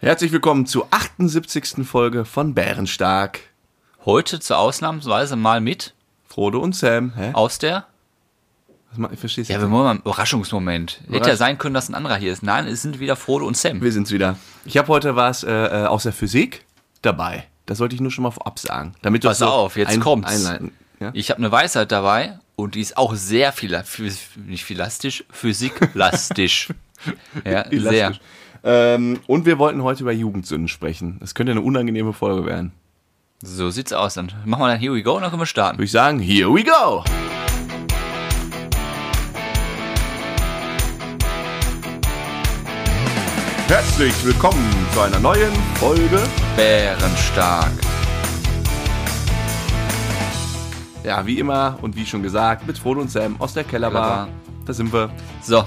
Herzlich willkommen zur 78. Folge von Bärenstark. Heute zur Ausnahmsweise mal mit Frodo und Sam. Hä? aus der. Was ma- ich verstehe Ja, wir wollen mal einen Überraschungsmoment. Hätte ja Überrasch- sein können, dass ein anderer hier ist. Nein, es sind wieder Frodo und Sam. Wir sind's wieder. Ich habe heute was äh, äh, aus der Physik dabei. Das sollte ich nur schon mal vorab sagen. Damit du Pass so auf, jetzt kommt's. Einleiten. Ja? Ich habe eine Weisheit dabei und die ist auch sehr viel, nicht philastisch, physiklastisch. ja, sehr. Ähm, und wir wollten heute über Jugendsünden sprechen. Das könnte eine unangenehme Folge werden. So sieht's aus. Dann machen wir dann Here We Go und dann können wir starten. Würde ich sagen, here we go! Herzlich willkommen zu einer neuen Folge. Bärenstark. Ja, wie immer und wie schon gesagt, mit Frodo und Sam aus der Kellerbar. Kellerbar. Da sind wir. So.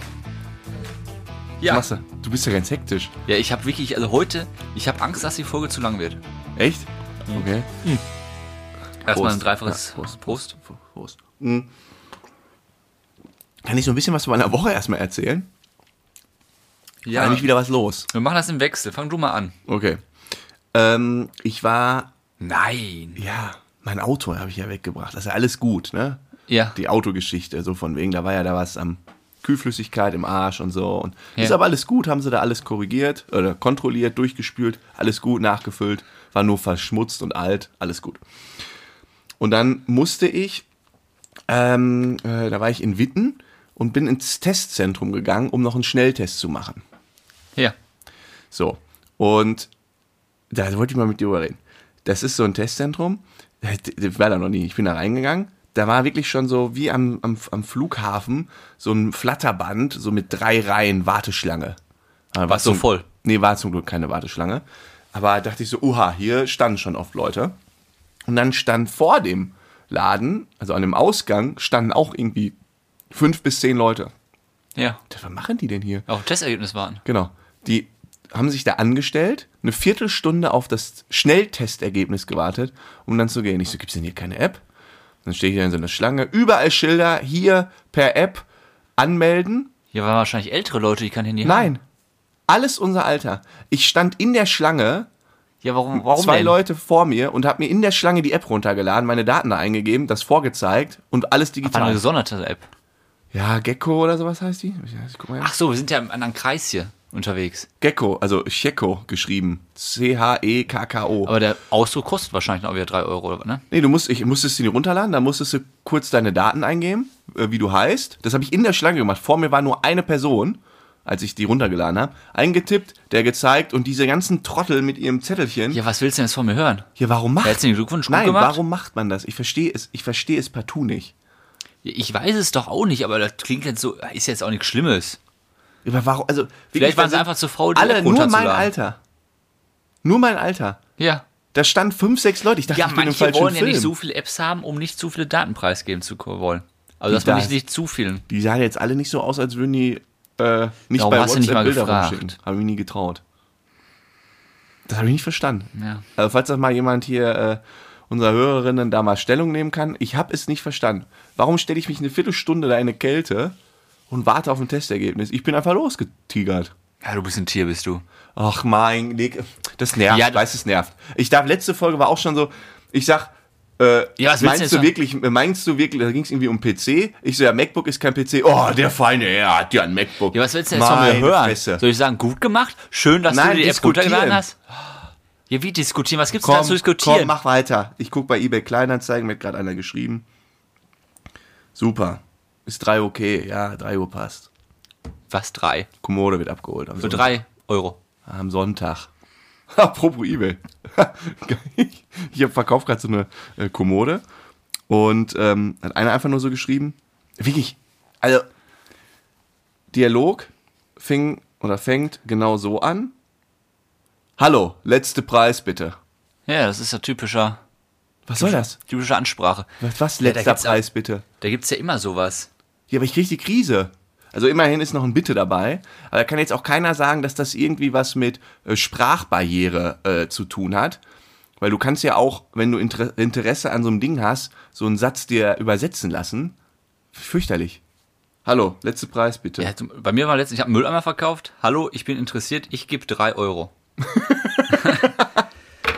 Was Ja, machst du? Du bist ja ganz hektisch. ja ich habe wirklich, also heute, ich habe Angst, dass die Folge zu lang wird. Echt? Okay. Erstmal Prost. ein dreifaches Ja, Prost. Prost. Prost. Mhm. Kann ich so ein bisschen was von meiner Woche erstmal erzählen? Ja, War nämlich wieder was los. wir machen das im Wechsel. Fang du mal an. Okay. Ähm, ich war, Nein. ja, mein Auto habe ich ja weggebracht. Das ist ja alles gut, ne? Ja. Die Autogeschichte, so von wegen, da war ja da was am Kühlflüssigkeit im Arsch und so. Und Ja. ist aber alles gut, haben sie da alles korrigiert oder kontrolliert, durchgespült, alles gut, nachgefüllt, war nur verschmutzt und alt, alles gut. Und dann musste ich, ähm, äh, da war ich in Witten und bin ins Testzentrum gegangen, um noch einen Schnelltest zu machen. Ja. So. Und da wollte ich mal mit dir drüber reden. Das ist so ein Testzentrum. Ich war da noch nie. Ich bin da reingegangen. Da war wirklich schon so wie am, am, am Flughafen so ein Flatterband, so mit drei Reihen Warteschlange. Aber War's so zum- voll? Nee, war zum Glück keine Warteschlange. Aber dachte ich so, uha, hier standen schon oft Leute. Und dann stand vor dem Laden, also an dem Ausgang, standen auch irgendwie fünf bis zehn Leute. Ja. Was machen die denn hier? Auf Testergebnis warten. Genau. Die haben sich da angestellt, eine Viertelstunde auf das Schnelltestergebnis gewartet, um dann zu gehen. Ich so, gibt's denn hier keine App? Dann stehe ich da in so einer Schlange, überall Schilder, hier per App anmelden. Hier waren wahrscheinlich ältere Leute, die kein Handy haben. Nein. Alles unser Alter. Ich stand in der Schlange, Ja, warum, warum zwei denn? Leute vor mir und habe mir in der Schlange die App runtergeladen, meine Daten da eingegeben, das vorgezeigt und alles War eine digital. gesonderte App. Ja, Gecko oder sowas heißt die? Ach so, wir sind ja im anderen Kreis hier unterwegs. Gecko, also Checko geschrieben. C-H-E-K-K-O. Aber der Ausdruck kostet wahrscheinlich noch wieder 3 Euro, oder ne? Nee, du musst, ich musstest sie runterladen, dann musstest du kurz deine Daten eingeben, äh, wie du heißt. Das habe ich in der Schlange gemacht. Vor mir war nur eine Person, als ich die runtergeladen habe. Eingetippt, der gezeigt und diese ganzen Trottel mit ihrem Zettelchen. Ja, was willst du denn jetzt von mir hören? Ja, warum macht Herzlichen Glückwunsch, gut Nein, gemacht. warum macht man das? Ich verstehe es, ich verstehe es partout nicht. Ich weiß es doch auch nicht, aber das klingt jetzt so, ist jetzt auch nichts Schlimmes. Aber warum, also, Vielleicht waren sie einfach zu faul, die Alle, App nur mein. Alter. Nur mein Alter. Ja. Da stand fünf, sechs Leute. Ich dachte, Ja, ich bin im falschen wollen ja Film. nicht so viele Apps haben, um nicht zu viele Daten preisgeben zu wollen. Also, dass man nicht, nicht zu vielen. Die sahen jetzt alle nicht so aus, als würden die äh, nicht Warum bei hast du nicht WhatsApp mal Bilder gefragt? rumschicken. Habe ich nie getraut. Das habe ich nicht verstanden. Ja. Also falls das mal jemand hier äh, unserer Hörerinnen da mal Stellung nehmen kann, ich habe es nicht verstanden. Warum stelle ich mich eine Viertelstunde da in eine Kälte und warte auf ein Testergebnis? Ich bin einfach losgetigert. Ja, du bist ein Tier, bist du. Ach mein, das nervt, Ja, ich weiß, es nervt. Ich darf, letzte Folge war auch schon so, ich sag, äh, Ja, meinst du sagen? wirklich, meinst du wirklich, da ging es irgendwie um PC? Ich so, ja, MacBook ist kein PC. Oh, der feine Herr hat ja ein MacBook. Ja, was willst du jetzt von mir Meine hören? Fresse. Soll ich sagen, gut gemacht? Schön, dass Nein, du die App runtergeladen hast? Ja, wie diskutieren? Was gibt's da Komm, zu diskutieren? komm, mach weiter. Ich guck bei eBay Kleinanzeigen, mir hat gerade einer geschrieben. Super. Ist 3 okay, ja, 3 Uhr passt. Was, drei? Kommode wird abgeholt. Für Sonntag. drei Euro. Am Sonntag. Apropos eBay. ich habe verkauft gerade so eine äh, Kommode und ähm, hat einer einfach nur so geschrieben. Wirklich, also Dialog fing oder fängt genau so an. Hallo, letzte Preis bitte. Ja, das ist ja typischer, Was soll das? typische Ansprache. Was, was Ja, letzter auch- Preis bitte? Da gibt's ja immer sowas. Ja, aber ich kriege die Krise. Also immerhin ist noch ein Bitte dabei. Aber da kann jetzt auch keiner sagen, dass das irgendwie was mit äh, Sprachbarriere äh, zu tun hat. Weil du kannst ja auch, wenn du Inter Interesse an so einem Ding hast, so einen Satz dir übersetzen lassen. Fürchterlich. Hallo, letzter Preis bitte. Ja, bei mir war letztens, ich habe Mülleimer verkauft. Hallo, ich bin interessiert, ich gebe drei Euro.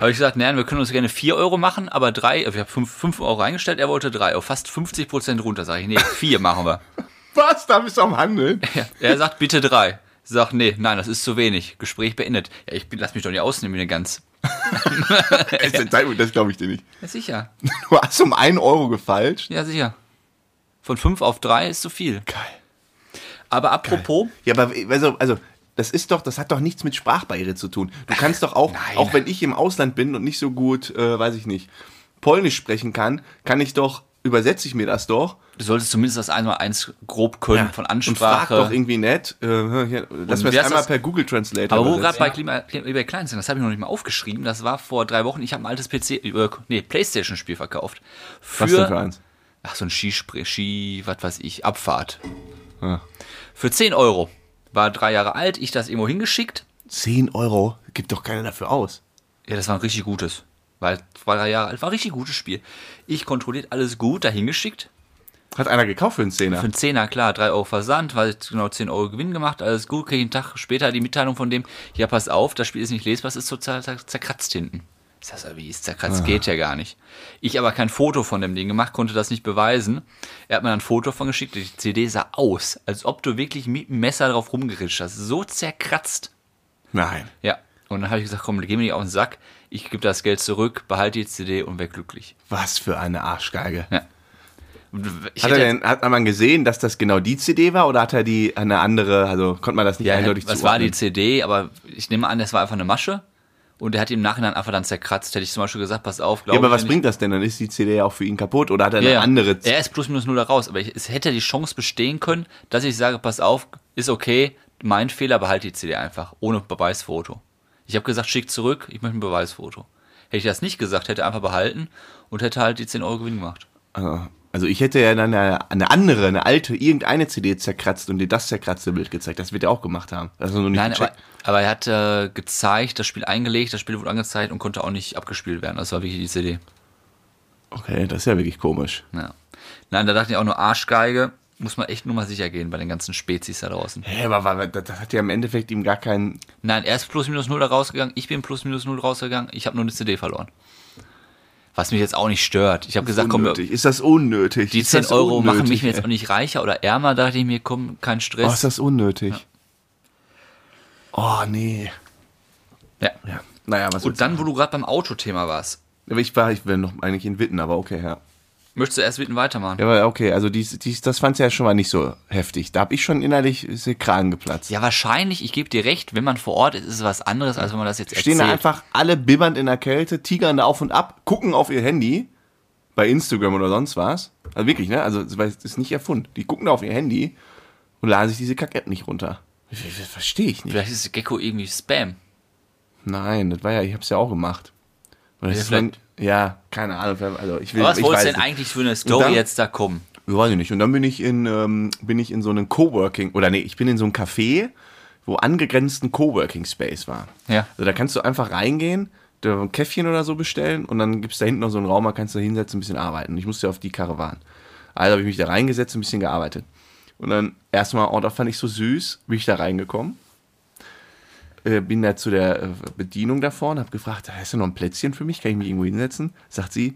habe ich gesagt, nein, wir können uns gerne 4 Euro machen, aber 3, ich habe 5, 5 Euro eingestellt, er wollte 3 Euro, fast 50 Prozent runter. Sage ich, nee, 4 machen wir. Was? Da bist du am Handeln? Ja, er sagt, bitte 3. Ich sag, nee, nein, das ist zu wenig. Gespräch beendet. Ja, ich bin, lass mich doch nicht ausnehmen, wie eine Gans. das glaube ich dir nicht. Ja, sicher. Du hast um 1 Euro gefalscht. Ja, sicher. Von 5 auf 3 ist zu viel. Geil. Aber apropos, Ja, aber also, also das ist doch, das hat doch nichts mit Sprachbarriere zu tun. Du kannst doch auch, Nein. auch wenn ich im Ausland bin und nicht so gut, äh, weiß ich nicht, Polnisch sprechen kann, kann ich doch, übersetze ich mir das doch. du solltest zumindest das einmal eins grob können von Und frag doch Ansprache. irgendwie nett. Äh, lass mir das einmal das? per Google Translator Aber wo gerade bei Klima, Klima, eBay Kleinanzeigen, das habe ich noch nicht mal aufgeschrieben. Das war vor drei Wochen. Ich habe ein altes PC, äh, nee, Playstation-Spiel verkauft. Für, Was denn für eins? Ach, so ein Skispray, Ski, was weiß ich, Abfahrt. Ja. Für 10 Euro. War drei Jahre alt, ich das irgendwo hingeschickt. 10 Euro? Gibt doch keiner dafür aus. Ja, das war ein richtig gutes. Weil war drei Jahre alt, war ein richtig gutes Spiel. Ich kontrolliert alles gut, dahin geschickt. Hat einer gekauft für einen Zehner? Für einen Zehner, klar, 3 Euro Versand, weil genau 10 Euro Gewinn gemacht, alles gut, kriege ich einen Tag später die Mitteilung von dem, ja, pass auf, das Spiel ist nicht lesbar, es ist total zer- zerkratzt hinten. Ich sag so, wie ist zerkratzt? Geht ja gar nicht. Ich aber kein Foto von dem Ding gemacht, konnte das nicht beweisen. Er hat mir dann ein Foto von geschickt, die CD sah aus, als ob du wirklich mit dem Messer drauf rumgeritscht hast. So zerkratzt. Nein. Ja. Und dann habe ich gesagt, komm, geh mir nicht auf den Sack, ich gebe das Geld zurück, behalte die CD und wäre glücklich. Was für eine Arschgeige. Ja. Hat, er denn, hat man gesehen, dass das genau die CD war oder hat er die eine andere, also konnte man das nicht Ja, eindeutig das war die zuordnen? CD, aber ich nehme an, das war einfach eine Masche. Und er hat im Nachhinein einfach dann zerkratzt. Hätte ich zum Beispiel gesagt, pass auf, Ja, glaube aber ich was bringt das denn? Dann ist die CD ja auch für ihn kaputt oder hat er eine ja, ja. andere Er ist plus minus null da raus. Aber ich, es hätte die Chance bestehen können, dass ich sage, pass auf, ist okay, mein Fehler, behalte die CD einfach. Ohne Beweisfoto. Ich habe gesagt, schick zurück, ich möchte ein Beweisfoto. Hätte ich das nicht gesagt, hätte er einfach behalten und hätte halt die 10 Euro Gewinn gemacht. Also ich hätte ja dann eine, eine andere, eine alte, irgendeine CD zerkratzt und dir das zerkratzte Bild gezeigt. Das wird er auch gemacht haben. Du noch nicht Nein, aber, gecheckt. aber er hat äh, gezeigt, das Spiel eingelegt, das Spiel wurde angezeigt und konnte auch nicht abgespielt werden. Das war wirklich die CD. Okay, das ist ja wirklich komisch. Ja. Nein, da dachte ich auch nur Arschgeige. Muss man echt nur mal sicher gehen bei den ganzen Spezies da draußen. Hä, aber, aber das, hat ja im Endeffekt ihm gar keinen... Nein, er ist plus minus null da rausgegangen, ich bin plus minus null rausgegangen, ich habe nur eine CD verloren. Was mich jetzt auch nicht stört. Ich habe gesagt, komm, unnötig. Ist das unnötig? die ist 10 das Euro machen unnötig, mich jetzt ey? auch nicht reicher oder ärmer, dachte ich mir, komm, kein Oh, Stress. ist das unnötig? Oh, nee. ja. Ja. Naja, was Und dann, wo du gerade beim Autothema warst, Aber ich war, ich wäre noch eigentlich in Witten, aber okay, ja. möchtest du erst Witten weitermachen? Ja, aber okay, also dies, dies, das fand's ja schon mal nicht so heftig. Da habe ich schon innerlich ist der Kragen geplatzt. Ja, wahrscheinlich, ich gebe dir recht, wenn man vor Ort ist, ist es was anderes, als wenn man das jetzt Stehen erzählt. da einfach alle bibbernd in der Kälte, tigern da auf und ab, gucken auf ihr Handy, bei Instagram oder sonst was. Also wirklich, ne? Also das ist nicht erfunden. Die gucken da auf ihr Handy und laden sich diese Kack-App nicht runter. Verstehe ich nicht. Vielleicht ist Gecko irgendwie Spam. Nein, das war ja, ich hab's ja auch gemacht. Und das Ja, ist ja, keine Ahnung. Also ich will, Aber was ich wolltest du weiß denn nicht. eigentlich für eine Story dann- jetzt da kommen? Ich weiß ich nicht. Und dann bin ich in, ähm, bin ich in so einem Coworking, oder nee, ich bin in so einem Café, wo angegrenzten Coworking Space war. Ja. Also da kannst du einfach reingehen, da ein Käffchen oder so bestellen und dann gibt's da hinten noch so einen Raum, da kannst du da hinsetzen, ein bisschen arbeiten. Ich musste auf die Karawan. Also habe ich mich da reingesetzt, ein bisschen gearbeitet. Und dann erstmal, oh, das fand ich so süß, bin ich da reingekommen. Äh, bin da zu der äh, Bedienung da vorne, habe gefragt, hast du noch ein Plätzchen für mich? Kann ich mich irgendwo hinsetzen? Sagt sie,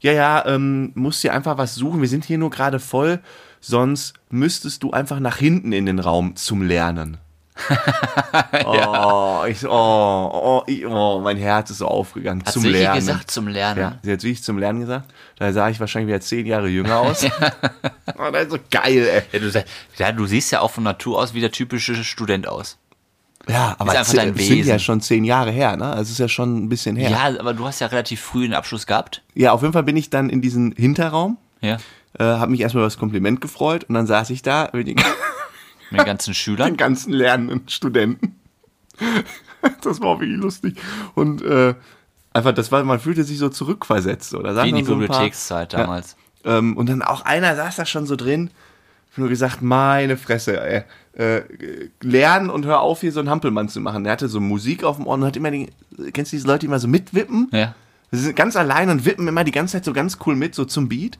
ja, ja, ähm, musst dir einfach was suchen. Wir sind hier nur gerade voll, sonst müsstest du einfach nach hinten in den Raum zum Lernen. oh, ich, oh, oh, ich, oh, mein Herz ist so aufgegangen. Hat zum sie Lernen. gesagt zum Lernen? Ja, sie hat wirklich zum Lernen gesagt. Da sah ich wahrscheinlich wieder zehn Jahre jünger aus. oh, das ist so geil, ey. Ja, du, ja, du siehst ja auch von Natur aus wie der typische Student aus. Ja, aber es dein sind ja schon zehn Jahre her, ne? Also es ist ja schon ein bisschen her. Ja, aber du hast ja relativ früh den Abschluss gehabt. Ja, auf jeden Fall bin ich dann in diesen Hinterraum, Ja. äh, habe mich erstmal über das Kompliment gefreut und dann saß ich da mit den, den ganzen den Schülern. ganzen lernenden Studenten. das war wirklich lustig. Und äh, einfach, das war, man fühlte sich so zurückversetzt. Oder Wie in die so ein paar- Bibliothekszeit damals. Ähm, und dann auch einer saß da schon so drin. Nur gesagt, meine Fresse, ey. Äh, lernen und hör auf, hier so einen Hampelmann zu machen. Der hatte so Musik auf dem Ohr und hat immer die, kennst du diese Leute, die immer so mitwippen? Ja. Sie sind ganz allein und wippen immer die ganze Zeit so ganz cool mit, so zum Beat.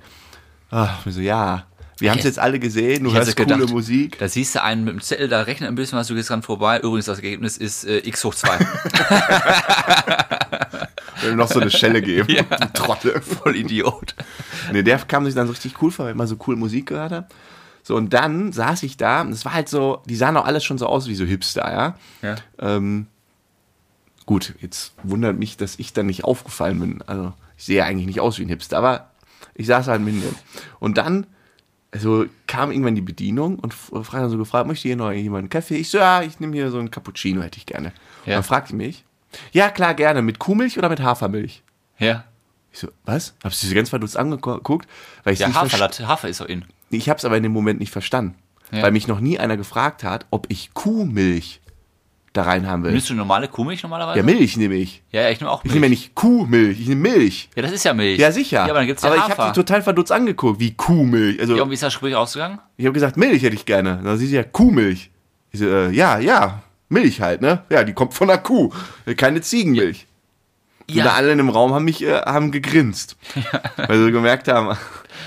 Ach, ich so, ja. Wir haben es jetzt alle gesehen, du hörst coole gedacht, Musik. Da siehst du einen mit dem Zettel, da rechnet ein bisschen was, du gehst dran vorbei. Übrigens, das Ergebnis ist äh, x hoch 2. Wenn wir noch so eine Schelle geben. Ja. Trottel. Voll Idiot. Nee, der kam sich dann so richtig cool vor, weil ich immer so cool Musik gehört habe. So, und dann saß ich da, und es war halt so, die sahen auch alles schon so aus wie so Hipster, ja. Ja. Ähm, gut, jetzt wundert mich, dass ich dann nicht aufgefallen bin. Also, ich sehe eigentlich nicht aus wie ein Hipster, aber ich saß halt mit dem. Und dann, also kam irgendwann die Bedienung und fragte so gefragt, möchte hier noch jemand einen Kaffee? Ich so, ja, ich nehme hier so einen Cappuccino, hätte ich gerne. Und Ja. dann fragte mich, ja, klar, gerne, mit Kuhmilch oder mit Hafermilch? Ja. Ich so, was? Du sie ganz verdutzt angeguckt? Weil ich Ja, Haferlatte, Hafer ist auch in. ich habe es aber in dem Moment nicht verstanden. Ja. Weil mich noch nie einer gefragt hat, ob ich Kuhmilch da rein haben will. Nimmst du normale Kuhmilch normalerweise? Ja, Milch nehme ich. Ja, ja, ich nehme auch Ich Milch. nehme ja nicht Kuhmilch, ich nehme Milch. ja, das ist ja Milch. Ja, sicher. Ja, aber dann gibt's ja aber ich Hafer. habe die total verdutzt angeguckt, wie Kuhmilch. Also, ja, und wie ist das Gespräch ausgegangen? ich habe gesagt, Milch hätte ich gerne. Dann sie ja Kuhmilch. Ich so, äh, ja, ja, Milch halt, ne? Ja, die kommt von der Kuh. Keine Ziegenmilch. Und da alle in dem Raum haben mich äh, haben gegrinst. Weil sie gemerkt haben,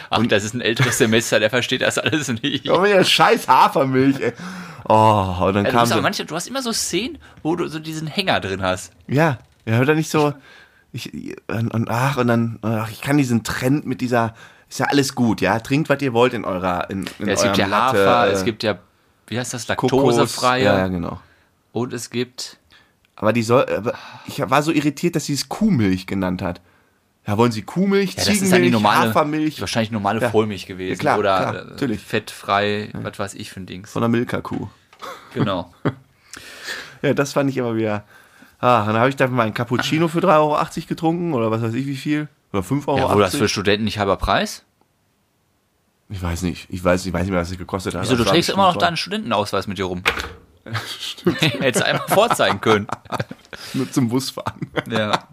Ach, das ist ein älteres Semester, der versteht das alles nicht. oh, ja, scheiß Hafermilch, ey. Oh, und dann du, kam bist so, manche, du hast immer so Szenen, wo du so diesen Hänger drin hast. Ja, ja, hört er nicht so. Ich, und, und ach, und dann, ach, ich kann diesen Trend mit dieser, ist ja alles gut, ja. Trinkt, was ihr wollt in eurer, in, in Ja, es gibt ja Latte, Hafer, äh, es gibt ja, wie heißt das, laktosefreie. Ja, ja, genau. Und es gibt, Aber die soll, aber ich war so irritiert, dass sie es Kuhmilch genannt hat. Ja, wollen sie Kuhmilch, ja, das ist Ziegenmilch, normale, Hafermilch wahrscheinlich normale Ja. Vollmilch gewesen. Ja, klar, oder klar, äh, natürlich. fettfrei, was weiß ich für ein Dings. von der Milka-Kuh. Genau. Ja, das fand ich aber wieder. Ah, dann habe ich dann meinen Cappuccino für 3,80 Euro getrunken oder was weiß ich wie viel. Oder 5,80 Euro. Ja, wo das für Studenten nicht halber Preis? ich weiß nicht. Ich weiß, ich weiß nicht mehr, was es gekostet hat. Wieso, du trägst immer noch deinen Studentenausweis mit dir rum. Hättest du einmal vorzeigen können. Nur zum Busfahren. Ja.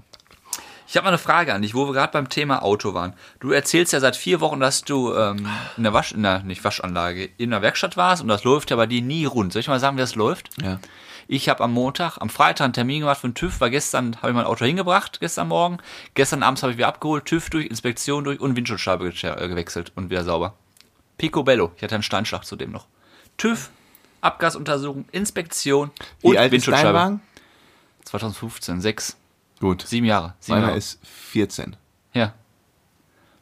Ich habe mal eine Frage an dich, wo wir gerade beim Thema Auto waren. Du erzählst ja seit vier Wochen, dass du ähm, in der Wasch, in der, nicht Waschanlage, in der Werkstatt warst und das läuft ja bei dir nie rund. Soll ich mal sagen, wie das läuft? Ja. Ich habe am Montag, am Freitag einen Termin gemacht für den TÜV, weil gestern habe ich mein Auto hingebracht, gestern Morgen. Gestern abends habe ich wieder abgeholt, TÜV durch, Inspektion durch und Windschutzscheibe äh, gewechselt und wieder sauber. Picobello, ich hatte einen Steinschlag zudem noch. TÜV, Abgasuntersuchung, Inspektion und Wie alt ist dein Windschutzscheibe. Wagen? 2015, sechs, Gut. sieben Jahre. Sieben Meiner Jahre. ist 14. ja.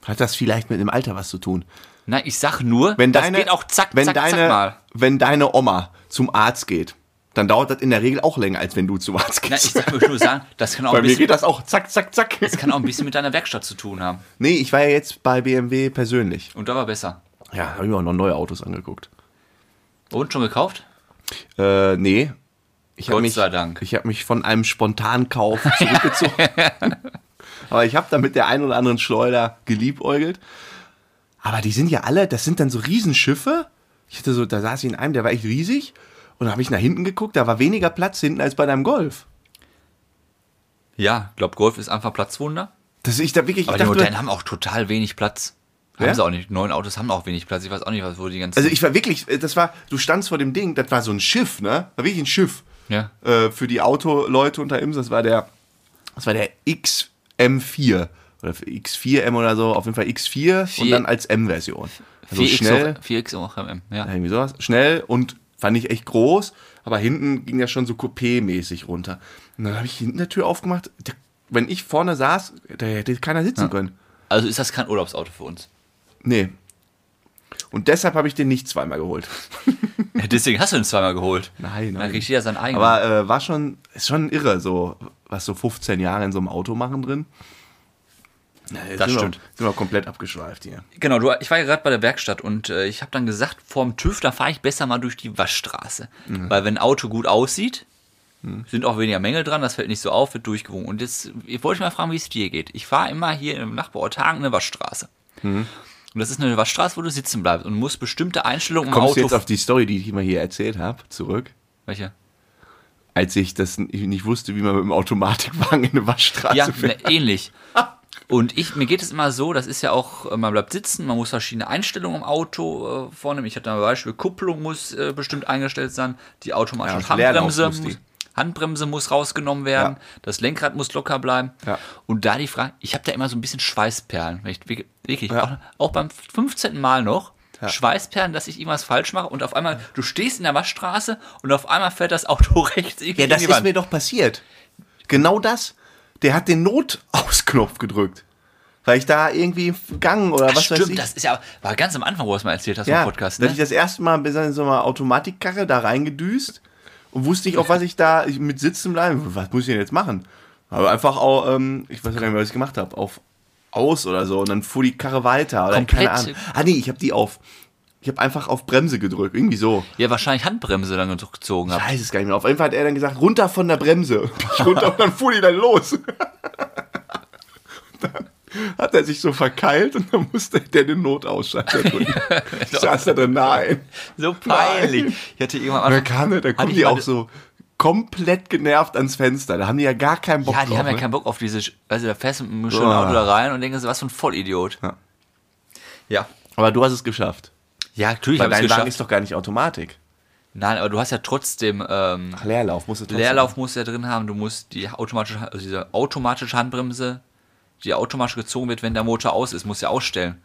Hat das vielleicht mit dem Alter was zu tun? Nein, ich sag nur, Wenn das deine, geht auch zack, wenn zack, deine, zack mal. Wenn deine Oma zum Arzt geht, dann dauert das in der Regel auch länger, als wenn du zum Arzt Nein, ich gehst. sag möchte nur sagen, das kann auch, Bei ein mir bisschen, geht das auch zack, zack, zack. das kann auch ein bisschen mit deiner Werkstatt zu tun haben. Nee, ich war ja jetzt bei BMW persönlich. Und da war besser. Ja, habe ich mir auch noch neue Autos angeguckt. Und schon gekauft? Äh, nee. Ich Gott mich, sei Dank. Ich habe mich von einem Spontankauf zurückgezogen. Aber ich habe da mit der einen oder anderen Schleuder geliebäugelt. Aber die sind ja alle, das sind dann so Riesenschiffe. Ich hatte so, da saß ich in einem, der war echt riesig. Und dann habe ich nach hinten geguckt, da war weniger Platz hinten als bei deinem Golf. Ja, ich glaube, Golf ist einfach Platzwunder. Das ich da wirklich, Aber ich die dachte, Modernen haben auch total wenig Platz. Haben Ja? sie auch nicht. Neuen Autos haben auch wenig Platz. Ich weiß auch nicht, was wo die ganzen. also ich war wirklich, äh, das war, du standst vor dem Ding, das war so ein Schiff, ne? War wirklich ein Schiff. Ja. Äh, für die Autoleute unter Ims, das war der, das war der XM4 oder für X4M oder so, auf jeden Fall X4 und Vier- dann als M-Version. Also 4X schnell, auch- 4X auch MM. Ja. irgendwie sowas, schnell und fand ich echt groß, aber hinten ging ja schon so Coupé-mäßig runter. Und dann habe ich hinten der Tür aufgemacht, wenn ich vorne saß, da hätte keiner sitzen können. Also ist das kein Urlaubsauto für uns. Nee. Und deshalb habe ich den nicht zweimal geholt. Ja, deswegen hast du ihn zweimal geholt. Nein, Dann nein. kriegt jeder sein eigenes. Aber äh, war schon, ist schon irre, so, was so 15 Jahre in so einem Auto machen drin. Jetzt Das sind stimmt. Wir, sind wir komplett abgeschweift hier. Genau, du, ich war ja gerade bei der Werkstatt und äh, ich habe dann gesagt, vorm TÜV, da fahre ich besser mal durch die Waschstraße. Mhm. Weil wenn ein Auto gut aussieht, sind auch weniger Mängel dran, das fällt nicht so auf, wird durchgewogen. Und jetzt ich wollte ich mal fragen, wie es dir geht. Ich fahre immer hier im Nachbarort Hagen eine Waschstraße. Mhm. Und das ist eine Waschstraße, wo du sitzen bleibst und musst bestimmte Einstellungen im Kommst Auto... du jetzt auf die Story, die ich immer hier erzählt habe, zurück? Welche? Als ich das nicht wusste, wie man mit dem Automatikwagen in eine Waschstraße Ja, fährt. ne, ähnlich. Und ich, mir geht es immer so, das ist ja auch, äh, man bleibt sitzen, man muss verschiedene Einstellungen im Auto äh, vornehmen. Ich hatte ein Beispiel, Kupplung muss äh, bestimmt eingestellt sein, die automatische Ja, Handbremse muss, Handbremse muss rausgenommen werden, Ja. das Lenkrad muss locker bleiben. Ja. Und da die Frage, ich habe da immer so ein bisschen Schweißperlen. Ich, wirklich, Ja. auch, auch beim 15. Mal noch, Schweißperlen, dass ich irgendwas falsch mache und auf einmal, du stehst in der Waschstraße und auf einmal fährt das Auto rechts irgendwie Ja, das ist mir doch passiert. Genau das. Der hat den Notausknopf gedrückt. Weil ich da irgendwie im Gang oder Ach, was weiß stimmt, ich. das ist ja, war ganz am Anfang, wo du es mal erzählt hast ja, im Podcast, da hatte ich ne? das erste Mal bis in so einer Automatikkarre da reingedüst und wusste nicht, auf was ich da ich mit sitzen bleiben. Was muss ich denn jetzt machen? Aber einfach auch, ähm, ich weiß gar nicht mehr, was ich gemacht habe, auf aus oder so und dann fuhr die Karre weiter oder Komplett- keine Ahnung. Ah nee, ich habe die auf ich habe einfach auf Bremse gedrückt, irgendwie so. Ja, wahrscheinlich Handbremse dann gezogen Ich habt. weiß es gar nicht mehr. Auf jeden Fall hat er dann gesagt, runter von der Bremse. Ich runter und dann fuhr die dann los. dann hat er sich so verkeilt und dann musste der den Notausschalter drücken. ich saß da drin, nein. So peinlich. Ich hatte irgendwann dann kam er, da kommen die auch so komplett genervt ans Fenster. Da haben die ja gar keinen Bock Ja, die drauf. haben ja ne? keinen Bock auf diese, also da fährst du mit einem schönen. Auto da rein und denkst, was für ein Vollidiot. Ja. Ja. Aber du hast es geschafft. Ja, natürlich Weil habe ich dein es Wagen ist doch gar nicht Automatik. Nein, aber du hast ja trotzdem, ähm, Ach, Leerlauf musst du trotzdem. Leerlauf musst du ja drin haben, du musst die automatische, also diese automatische Handbremse, die automatisch gezogen wird, wenn der Motor aus ist, musst du ja ausstellen.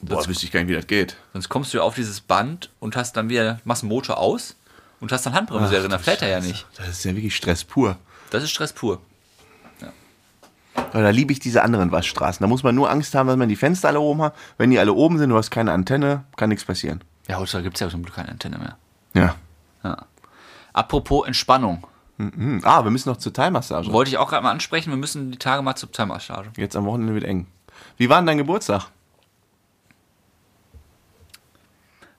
Boah, das wüsste ich gar nicht, wie das geht. Sonst kommst du ja auf dieses Band und hast dann wieder, machst den Motor aus und hast dann Handbremse drin, dann fährt er ja nicht. Das ist ja wirklich Stress pur. Das ist Stress pur. Weil da liebe ich diese anderen Waschstraßen. Da muss man nur Angst haben, dass man die Fenster alle oben hat. Wenn die alle oben sind, du hast keine Antenne, kann nichts passieren. Ja, heutzutage gibt es ja zum Glück keine Antenne mehr. Ja. Ja. Apropos Entspannung. Mhm. Ah, wir müssen noch zur Thai-Massage. Wollte ich auch gerade mal ansprechen, wir müssen die Tage mal zur Thai-Massage. Jetzt am Wochenende wird eng. Wie war denn dein Geburtstag?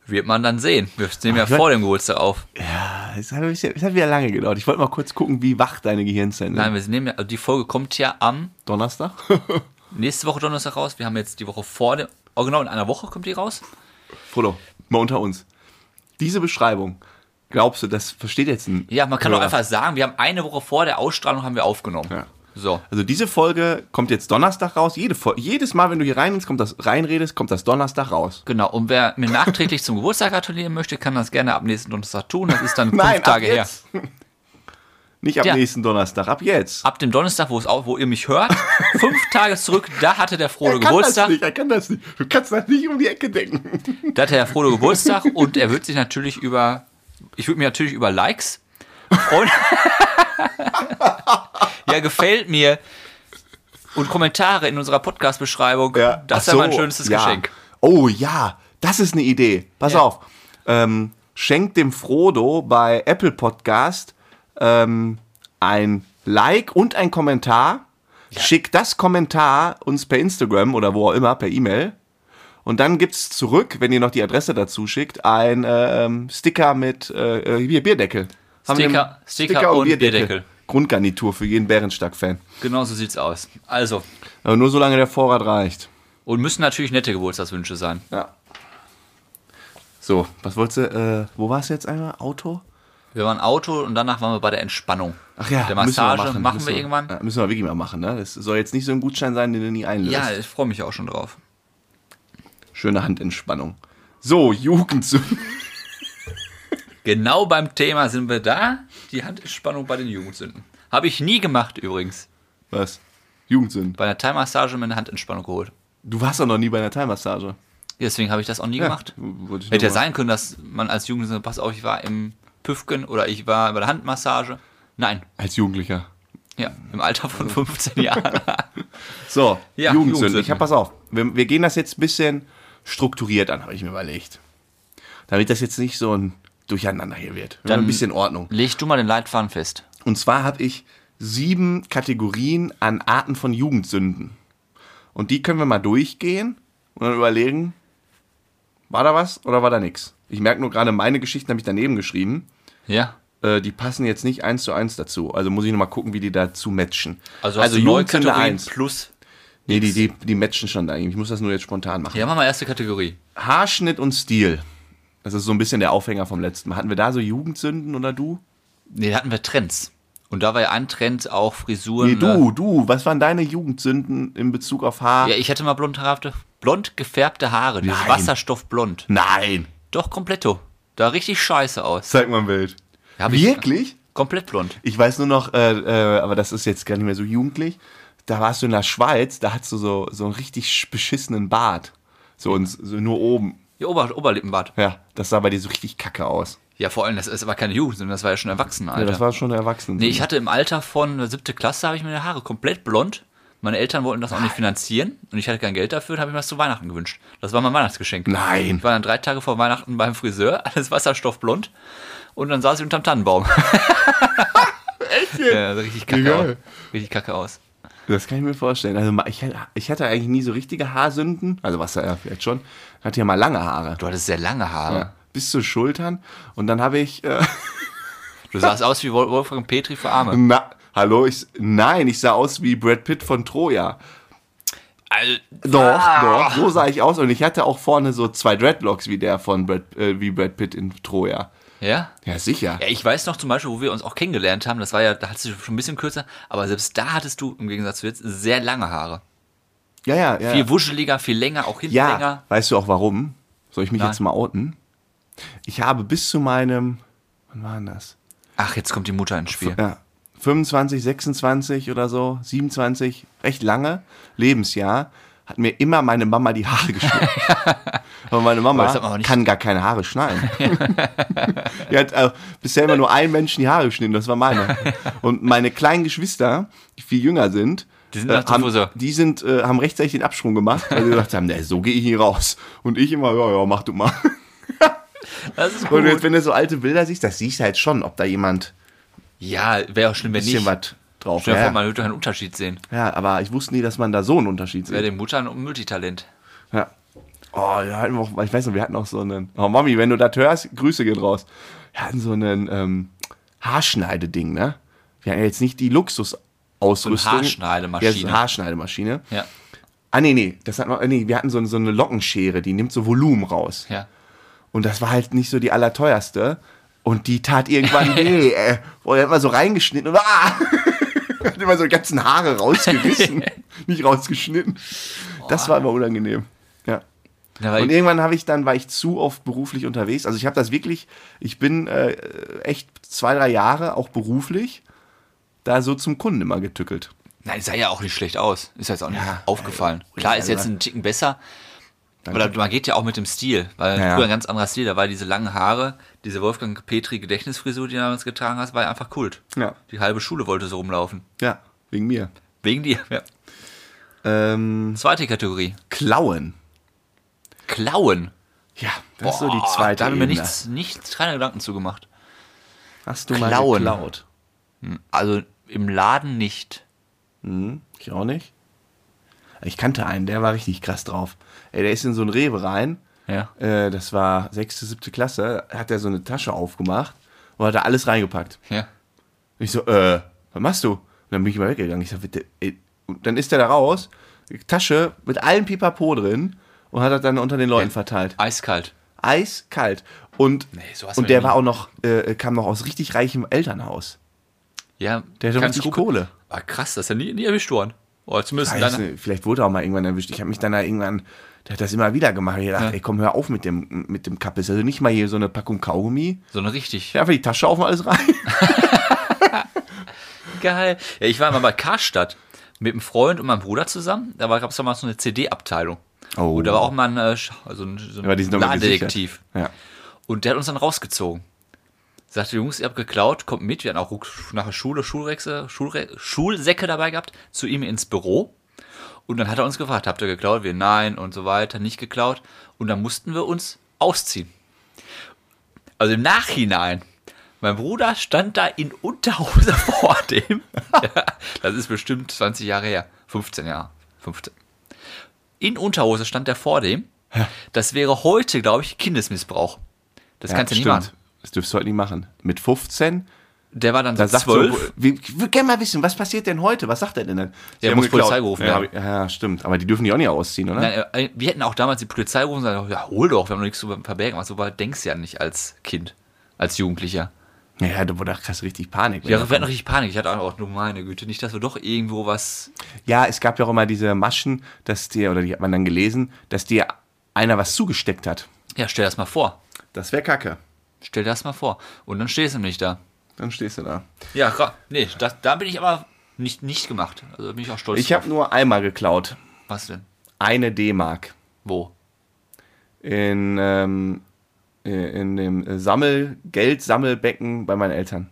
Wird man dann sehen. Wir nehmen ja Ach, vor dem Geburtstag auf. Ja, es hat, es hat wieder lange gedauert. Ich wollte mal kurz gucken, wie wach deine Gehirnzellen sind. Nein, wir nehmen ja, also die Folge kommt ja am Donnerstag? nächste Woche Donnerstag raus. Wir haben jetzt die Woche vor dem, oh genau, in einer Woche kommt die raus. Frodo, mal unter uns. Diese Beschreibung, glaubst du, das versteht jetzt ein Ja, man kann doch einfach sagen, wir haben eine Woche vor der Ausstrahlung haben wir aufgenommen. Ja. So. Also diese Folge kommt jetzt Donnerstag raus. Jede jedes Mal, wenn du hier rein kommt das reinredest, kommt das Donnerstag raus. Genau, und wer mir nachträglich zum Geburtstag gratulieren möchte, kann das gerne ab nächsten Donnerstag tun. Das ist dann fünf Nein, Tage ab her. Nicht ab Ja. nächsten Donnerstag, ab jetzt. Ab dem Donnerstag, wo, es auch, wo ihr mich hört, fünf Tage zurück, da hatte der Frodo er kann Geburtstag. das nicht, er kann das nicht. Du kannst das nicht um die Ecke denken. Da hatte der Frodo Geburtstag und er wird sich natürlich über, ich würde mich natürlich über Likes freuen. ja, gefällt mir. Und Kommentare in unserer Podcast-Beschreibung. Ja. Das Ach wäre mein so, schönstes ja. Geschenk. Oh ja, das ist eine Idee. Pass Ja. auf. Ähm, schenkt dem Frodo bei Apple Podcast ähm, ein Like und ein Kommentar. Schickt das Kommentar uns per Instagram oder wo auch immer, per E-Mail. Und dann gibt's zurück, wenn ihr noch die Adresse dazu schickt, ein ähm, Sticker mit äh, äh, hier, Bierdeckel. Haben wir Sticker- einen Sticker und Bierdeckel. Grundgarnitur für jeden Bärenstark-Fan. Genau so sieht's aus. Also, Aber nur solange der Vorrat reicht. und müssen natürlich nette Geburtstagswünsche sein. Ja. So, was wolltest du, äh, wo warst du jetzt einmal? Auto? Wir waren Auto und danach waren wir bei der Entspannung. Ach ja, Der müssen wir Massage machen, Müssen wir irgendwann. Ja, müssen wir wirklich mal machen, ne? Das soll jetzt nicht so ein Gutschein sein, den du nie einlöst. Ja, ich freue mich auch schon drauf. Schöne Handentspannung. So, Jugendsünden. Genau beim Thema sind wir da. Die Handentspannung bei den Jugendsünden. Habe ich nie gemacht übrigens. Was? Jugendsünden. Bei einer Thai-Massage mir eine Handentspannung geholt. Du warst doch noch nie bei einer Thai-Massage. Deswegen habe ich das auch nie gemacht. wollte ich Hätte ja sein können, dass man als Jugendlicher, pass auf, ich war im Püfken oder ich war bei der Handmassage. Nein, Als Jugendlicher. ja, im Alter von 15 Jahren. So, Ja, Jugendsünden. Jugendsünden. Ich hab, pass auf. Wir, wir gehen das jetzt ein bisschen strukturiert an, habe ich mir überlegt. Damit das jetzt nicht so ein Durcheinander hier wird. Wir Dann- ein bisschen Ordnung. Leg du mal den Leitfaden fest. Und zwar habe ich sieben Kategorien an Arten von Jugendsünden. Und die können wir mal durchgehen und dann überlegen, war da was oder war da nichts? Ich merke nur gerade, meine Geschichten habe ich daneben geschrieben. Ja. Äh, die passen jetzt nicht eins zu eins dazu. Also muss ich nochmal gucken, wie die dazu matchen. Also, neue Jugendsünde Kategorien eins. plus. Nee, die, die, die matchen schon da. Ich muss das nur jetzt spontan machen. Ja, machen wir erste Kategorie. Haarschnitt und Stil. Das ist so ein bisschen der Aufhänger vom letzten Mal. Hatten wir da so Jugendsünden oder du? Nee, da hatten wir Trends. Und da war ja ein Trend auch Frisuren. Nee, ne? du, du. Was waren deine Jugendsünden in Bezug auf Haar? Ja, ich hätte mal blond, blond gefärbte Haare. Dieses Nein. Wasserstoffblond. Nein. Doch, kompletto. Da richtig scheiße aus. Zeig mal ein Bild. Hab ich- Wirklich? Komplett blond. Ich weiß nur noch, äh, äh, aber das ist jetzt gar nicht mehr so jugendlich. Da warst du in der Schweiz, da hattest du so, so einen richtig sch- beschissenen Bart. So, und so nur oben. Ja, Ober Oberlippenbart. Ja, das sah bei dir so richtig kacke aus. Ja, vor allem, das ist aber keine Jugend, sondern das war ja schon Erwachsenenalter. Ja, das war schon erwachsen. nee, ich hatte im Alter von siebte Klasse, habe ich die Haare komplett blond. Meine Eltern wollten das auch nicht finanzieren und ich hatte kein Geld dafür, habe ich mir das zu Weihnachten gewünscht. Das war mein Weihnachtsgeschenk. Nein. Ich war dann drei Tage vor Weihnachten beim Friseur, alles wasserstoffblond und dann saß ich unterm Tannenbaum. Echt? Ja, richtig kacke aus. Richtig kacke aus. Das kann ich mir vorstellen. Also ich, ich hatte eigentlich nie so richtige Haarsünden. Also was ja vielleicht schon. Ich hatte ja mal lange Haare. Du hattest sehr lange Haare. Ja, bis zu Schultern. Und dann habe ich. Äh, Du sahst aus wie Wol- Wolfgang Petri für Arme. na, hallo, ich. Nein, ich sah aus wie Brad Pitt von Troja. Also, Doch, Ah. doch, so sah ich aus. Und ich hatte auch vorne so zwei Dreadlocks wie der von Brad, äh, wie Brad Pitt in Troja. Ja? Ja, sicher. Ja, ich weiß noch zum Beispiel, wo wir uns auch kennengelernt haben, das war ja, da hattest du schon ein bisschen kürzer, aber selbst da hattest du im Gegensatz zu jetzt sehr lange Haare. Ja, ja, ja. Viel wuscheliger, viel länger, auch hinten Ja, länger. weißt du auch warum? Soll ich mich Nein. jetzt mal outen? Ich habe bis zu meinem, wann war denn das? Ach, jetzt kommt die Mutter ins Spiel. Ja, 25, 26 oder so, 27, recht lange Lebensjahr, hat mir immer meine Mama die Haare geschnitten. Aber meine Mama aber kann gar keine Haare schneiden. die hat äh, bisher immer nur einen Menschen die Haare geschnitten, das war meine. Und meine kleinen Geschwister, die viel jünger sind, Die sind äh, haben, die sind, äh, haben rechtzeitig den Absprung gemacht, weil sie gesagt haben, nee, so gehe ich hier raus. Und ich immer, ja, ja, mach du mal. Das ist Und jetzt, gut. wenn du so alte Bilder siehst, das siehst du halt schon, ob da jemand Ja, wäre auch schlimm, wenn nicht. was drauf Stell dir ja. vor, man würde keinen Unterschied sehen. Ja, aber ich wusste nie, dass man da so einen Unterschied Wäre sieht. dem Mutter ein Multitalent. Ja. Oh, wir hatten auch, ich weiß noch, wir hatten auch so einen. Oh, Mami, wenn du das hörst, Grüße gehen raus. Wir hatten so einen ähm, Haarschneideding, ne? Wir hatten jetzt nicht die Luxusausrüstung. So eine Haarschneidemaschine. Ja, so eine Haarschneidemaschine. Ja. Ah, nee, nee, das hatten wir, nee, wir hatten so, so eine Lockenschere, die nimmt so Volumen raus. Ja. Und das war halt nicht so die allerteuerste. Und die tat irgendwann weh, ey. Boah, der hat mal so reingeschnitten und ah! hat immer so die ganzen Haare rausgerissen. nicht rausgeschnitten. Das war immer unangenehm. Ja. Und irgendwann habe ich dann, war ich zu oft beruflich unterwegs. Also ich habe das wirklich, ich bin äh, echt zwei, drei Jahre auch beruflich da so zum Kunden immer getückelt. nein, sah ja auch nicht schlecht aus. Ist jetzt auch nicht Ja, aufgefallen. Klar, ist jetzt ein Ticken besser. Oder man geht ja auch mit dem Stil, weil Ja, ja. früher ein ganz anderer Stil, da war diese langen Haare, diese Wolfgang Petri Gedächtnisfrisur, die du damals getragen hast, war ja einfach Kult. Ja. Die halbe Schule wollte so rumlaufen. Ja, wegen mir. Wegen dir. Ja. Ähm, Zweite Kategorie. Klauen. Klauen. Ja, das ist so die Boah, zweite Da habe ich mir nichts, nichts, keine Gedanken zugemacht. Hast du mal Klauen. geklaut? Also im Laden nicht. Hm, ich auch nicht. Ich kannte einen, der war richtig krass drauf. Ey, der ist in so ein Rewe rein. Ja. Äh, das war sechste, siebte Klasse. Hat er so eine Tasche aufgemacht und hat da alles reingepackt. Ja. Und ich so, äh, was machst du? Und dann bin ich mal weggegangen. Ich so, bitte, ey. Und dann ist der da raus, Tasche mit allem Pipapo drin und hat das dann unter den Leuten verteilt. Eiskalt. Eiskalt. Und, Nee, sowas und der war auch noch, äh, kam noch aus richtig reichem Elternhaus. Ja, Der hatte richtig. Kohle. Ah, krass, das ist ja nie, nie erwischt worden. In Weiß deiner, nicht, vielleicht wurde er auch mal irgendwann erwischt. Ich habe mich dann da irgendwann, der hat das immer wieder gemacht. Ich dachte, Ja. ey, komm, hör auf mit dem, mit dem Kappes. Also nicht mal hier so eine Packung Kaugummi. so eine richtig Ja, einfach die Tasche auf und alles rein. geil. Ja, ich war mal bei Karstadt mit einem Freund und meinem Bruder zusammen. Da gab es damals so eine CD-Abteilung. Oh. Und da war auch mal ein, äh, also ein, so ein Ladendetektiv. Ja. Und der hat uns dann rausgezogen. Sagte, Jungs, ihr habt geklaut, kommt mit. Wir hatten auch nach der Schule Schulrexe, Schulre Schulsäcke dabei gehabt, zu ihm ins Büro. Und dann hat er uns gefragt, habt ihr geklaut? Wir, nein und so weiter, nicht geklaut. Und dann mussten wir uns ausziehen. Also im Nachhinein, mein Bruder stand da in Unterhose vor dem. ja, das ist bestimmt 20 Jahre her. 15 Jahre. 15. In Unterhose stand er vor dem. Das wäre heute, glaube ich, Kindesmissbrauch. Das kannst du nicht stimmt. machen. Das dürfst du heute nicht machen. Mit 15, Der war dann da so sagt so, 12. wie- ich würde gerne mal wissen, was passiert denn heute? Was sagt er denn dann? Sie Ja, muss geklaut. Polizei gerufen ja, ich- ja, stimmt. Aber die dürfen die auch nicht ausziehen, oder? Nein, äh, wir hätten auch damals die Polizei gerufen und gesagt, ja, hol doch, wir haben noch nichts zu verbergen. Aber so weit denkst du ja nicht als Kind, als Jugendlicher. Ja, ja, da wurde krass richtig Panik. Ja, wir hatten richtig Panik. Ich hatte auch, nur meine Güte, nicht, dass wir doch irgendwo was. Ja, es gab ja auch immer diese Maschen, dass dir, oder die hat man dann gelesen, dass dir einer was zugesteckt hat. Ja, stell das mal vor. Das wäre kacke. Stell dir das mal vor. Und dann stehst du nämlich da. Dann stehst du da. Ja, nee, das, da bin ich aber nicht, nicht gemacht. Also bin ich auch stolz Ich habe nur einmal geklaut. Was denn? Eine D-Mark. Wo? in, ähm, äh, in dem Sammel, Geldsammelbecken bei meinen Eltern.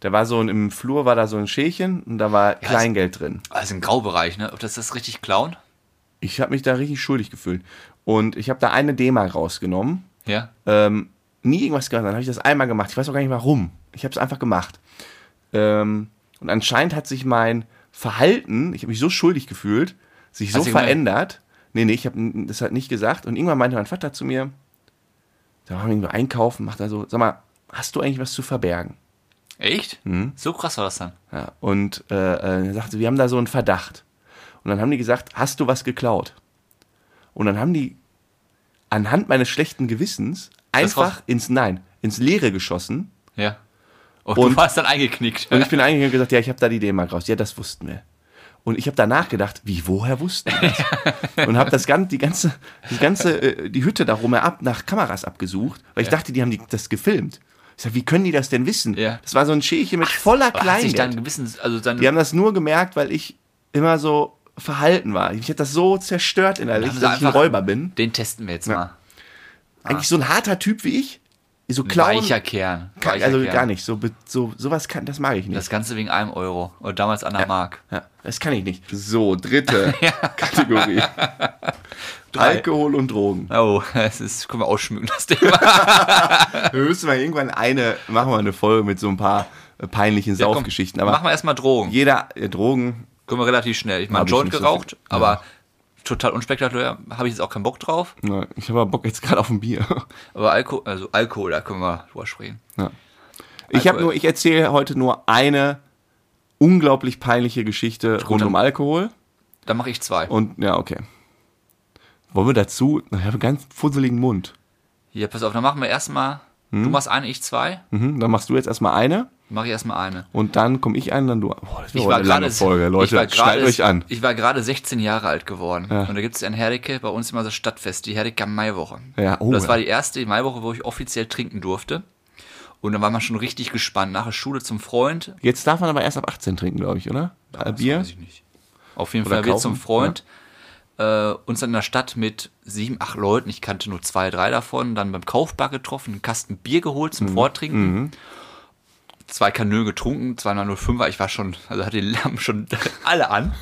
Da war so ein, im Flur war da so ein Schälchen und da war Kleingeld drin. Also ein Graubereich, ne? Ob das das richtig klauen? Ich habe mich da richtig schuldig gefühlt. Und ich habe da eine D-Mark rausgenommen. Ja. Ähm, nie irgendwas gemacht. Dann habe ich das einmal gemacht. Ich weiß auch gar nicht warum. Ich habe es einfach gemacht. Ähm, und anscheinend hat sich mein Verhalten, ich habe mich so schuldig gefühlt, sich so Hast verändert. Nee, nee, ich habe das halt nicht gesagt. Und irgendwann meinte mein Vater zu mir, da waren wir irgendwo einkaufen, macht er so, sag mal, hast du eigentlich was zu verbergen? Echt? Mhm. So krass war das dann. Ja, und äh, äh, er sagte, wir haben da so einen Verdacht. Und dann haben die gesagt, hast du was geklaut? Und dann haben die anhand meines schlechten Gewissens einfach ins Nein, ins Leere geschossen. Ja. Und, Und- du warst dann eingeknickt. Und ich bin eingegangen und gesagt, ja, ich habe da die D-Mark raus. Ja, das wussten wir. Und ich habe danach gedacht, wie, woher wussten wir das? und habe das ganze, die ganze, die ganze, die Hütte darum ab nach Kameras abgesucht, weil ich Ja. dachte, die haben die, das gefilmt. Ich sag, wie können die das denn wissen? Ja. Das war so ein Schälchen mit voller Aber hat sich dann Kleingeld. gewissen, also dann, Die haben das nur gemerkt, weil ich immer so verhalten war. Ich hätte das so zerstört innerlich, dass ich ein Räuber bin. den testen wir jetzt mal. Eigentlich so ein harter Typ wie ich. So klauen. Weicher Kern. Weicher also Kern. gar nicht. So, so, sowas kann, das mag ich nicht. Das Ganze wegen einem Euro. Oder damals an der Mark. Ja, das kann ich nicht. So, dritte Kategorie. Alkohol und Drogen. Oh, das ist, können wir ausschmücken, das Thema. Wir müssen mal irgendwann eine, machen wir eine Folge mit so ein paar äh, peinlichen Ja, Saufgeschichten. Machen wir erstmal Drogen. jeder, äh, Drogen, Können wir relativ schnell. Ich meine, Joint so geraucht, viel. aber total unspektakulär. Habe ich jetzt auch keinen Bock drauf. na, ich habe aber Bock jetzt gerade auf ein Bier. Aber Alkohol, also Alkohol, da können wir drüber sprechen. Ja. Ich habe nur, ich erzähle heute nur eine unglaublich peinliche Geschichte rund dann- um Alkohol. Dann mache ich zwei. Und ja, okay. Wollen wir dazu? Ich habe einen ganz fusseligen Mund. Hier, pass auf, dann machen wir erstmal. Hm? Du machst eine, ich zwei. Mhm, dann machst du jetzt erstmal eine Mache ich erstmal eine. und dann komme ich ein, dann du. Boah, das Ich war eine lange Folge, Leute. ich war Schneidet gerade- euch an. Ich war gerade 16 Jahre alt geworden. Und da gibt es in Herdecke bei uns immer das Stadtfest, die Herdecker Maiwoche. Ja, oh, das ja. war die erste Maiwoche, wo ich offiziell trinken durfte. Und dann war man schon richtig gespannt. Nach der Schule zum Freund. Jetzt darf man aber erst ab 18 trinken, glaube ich, oder? Äh, Das Bier? Weiß ich nicht. Auf jeden Oder Fall wir zum Freund. Äh, uns dann in der Stadt mit sieben, acht Leuten, ich kannte nur zwei, drei davon, dann beim Kaufbar getroffen, einen Kasten Bier geholt Mhm. zum Vortrinken. Zwei Kanölen getrunken, zweimal nur Fünfer, ich war schon, also hatte die Lampen schon alle an.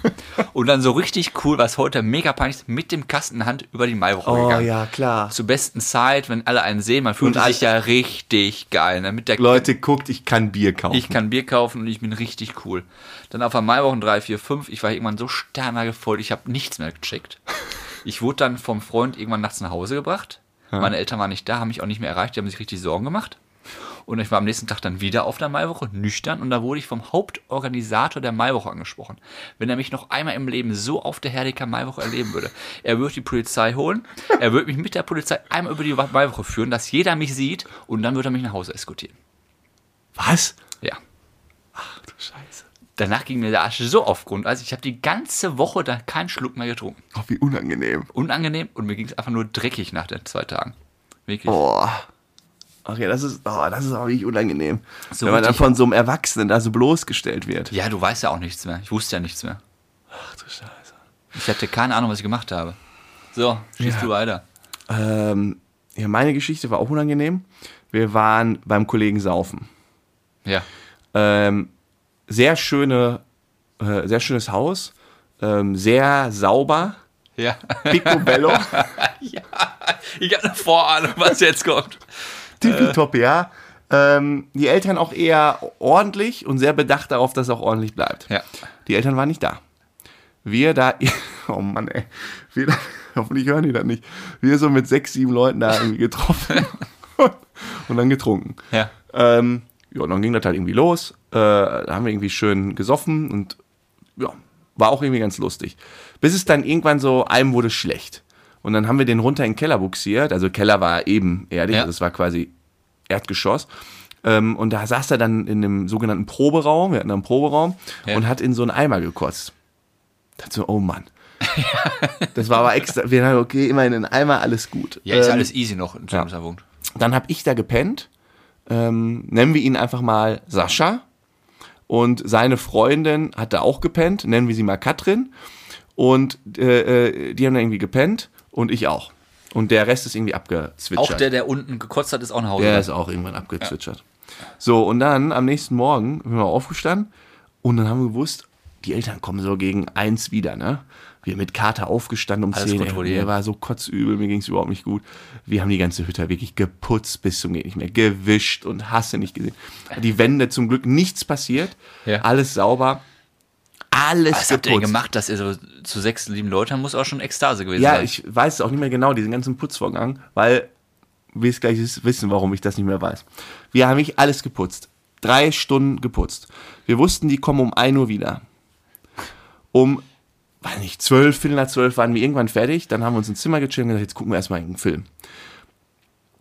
Und dann so richtig cool, was heute mega peinlich ist, mit dem Kasten in der Hand über die Maiwoche Oh gegangen. ja, klar. Zur besten Zeit, wenn alle einen sehen, man fühlt Und sich ja richtig geil. Ne? Mit der Leute, guckt, ich kann Bier kaufen. ich kann Bier kaufen und ich bin richtig cool. Dann auf der Maiwochen 3, 4, 5, ich war irgendwann so sternhagelvoll, ich habe nichts mehr gecheckt. Ich wurde dann vom Freund irgendwann nachts nach Hause gebracht. Meine Eltern waren nicht da, haben mich auch nicht mehr erreicht, die haben sich richtig Sorgen gemacht. Und ich war am nächsten Tag dann wieder auf der Maiwoche, nüchtern, und da wurde ich vom Hauptorganisator der Maiwoche angesprochen. Wenn er mich noch einmal im Leben so auf der Herdecker Maiwoche erleben würde, er würde die Polizei holen, er würde mich mit der Polizei einmal über die Maiwoche führen, dass jeder mich sieht, und dann würde er mich nach Hause eskortieren. Was? Ja. Du Scheiße. Danach ging mir der Arsch so auf Grund. Also ich habe die ganze Woche da keinen Schluck mehr getrunken. Oh, wie unangenehm. Unangenehm und mir ging es einfach nur dreckig nach den zwei Tagen. Wirklich. Oh. Okay, das ist, oh, das ist auch wirklich unangenehm. So Wenn man dann von so einem Erwachsenen da so bloßgestellt wird. Ja, du weißt ja auch nichts mehr. Ich wusste ja nichts mehr. Ach du Scheiße. Ich hatte keine Ahnung, was ich gemacht habe. So, schießt Ja. du weiter. Ähm, ja, meine Geschichte war auch unangenehm. Wir waren beim Kollegen Saufen. Ja. Ähm, sehr schöne, äh, sehr schönes Haus. Ähm, sehr sauber. Ja. Picobello. ja. Ich habe eine Vorahnung, was jetzt kommt. Tippitopp, ja. Ähm, die Eltern auch eher ordentlich und sehr bedacht darauf, dass es auch ordentlich bleibt. Ja. Die Eltern waren nicht da. Wir da, oh Mann, ey. Wir da, hoffentlich hören die das nicht. Wir so mit sechs, sieben Leuten da irgendwie getroffen und dann getrunken. Ja. Ähm, ja, und dann ging das halt irgendwie los. Äh, da haben wir irgendwie schön gesoffen und ja, war auch irgendwie ganz lustig. Bis es dann irgendwann so, einem wurde schlecht. Und dann haben wir den runter in den Keller buxiert. Also Keller war eben erdig, Ja. also es war quasi Erdgeschoss. Ähm, und da saß er dann in dem sogenannten Proberaum, wir hatten da einen Proberaum, Ja. und hat in so einen Eimer gekotzt. Da so, oh Mann. das war aber extra, wir haben okay, immerhin in den Eimer, alles gut. Ja, ist Ähm, alles easy noch in ja. wohnt. dann habe ich da gepennt. Ähm, nennen wir ihn einfach mal Sascha. Und seine Freundin hat da auch gepennt. Nennen wir sie mal Katrin. Und äh, äh, die haben da irgendwie gepennt. Und ich auch. Und der Rest ist irgendwie abgezwitschert. Auch der, der unten gekotzt hat, ist auch nach Hause. Der ist auch irgendwann abgezwitschert. So, und dann am nächsten Morgen sind wir aufgestanden und dann haben wir gewusst, die Eltern kommen so gegen eins wieder, ne? Wir mit Kater aufgestanden um Alles 10 kontrolliert. Mir war so kotzübel, mir ging es überhaupt nicht gut. Wir haben die ganze Hütte wirklich geputzt bis zum geht nicht mehr, gewischt und hasse nicht gesehen. Die Wände zum Glück nichts passiert, Ja. alles sauber, alles Was habt ihr denn geputzt. gemacht, dass ihr so zu sechs, sieben Leuten muss auch schon Ekstase gewesen Ja, sein. ich weiß es auch nicht mehr genau, diesen ganzen Putzvorgang, weil wir es gleich wissen, warum ich das nicht mehr weiß. Wir haben nicht alles geputzt. Drei Stunden geputzt. Wir wussten, die kommen um 1 Uhr wieder. Um, weiß nicht, 12, Viertel nach 12 waren wir irgendwann fertig. Dann haben wir uns ins Zimmer gechillt und gesagt, jetzt gucken wir erstmal einen Film.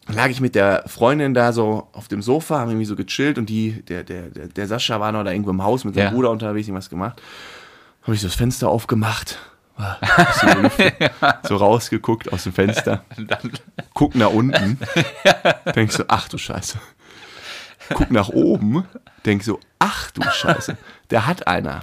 Dann lag ich mit der Freundin da so auf dem Sofa, haben irgendwie so gechillt und die, der, der, der, Sascha war noch da irgendwo im Haus mit seinem Ja. Bruder unterwegs, irgendwas gemacht. Habe ich so das Fenster aufgemacht, so rausgeguckt aus dem Fenster, guck nach unten, denk so, ach du Scheiße. Guck nach oben, denk so, ach du Scheiße, der hat einer.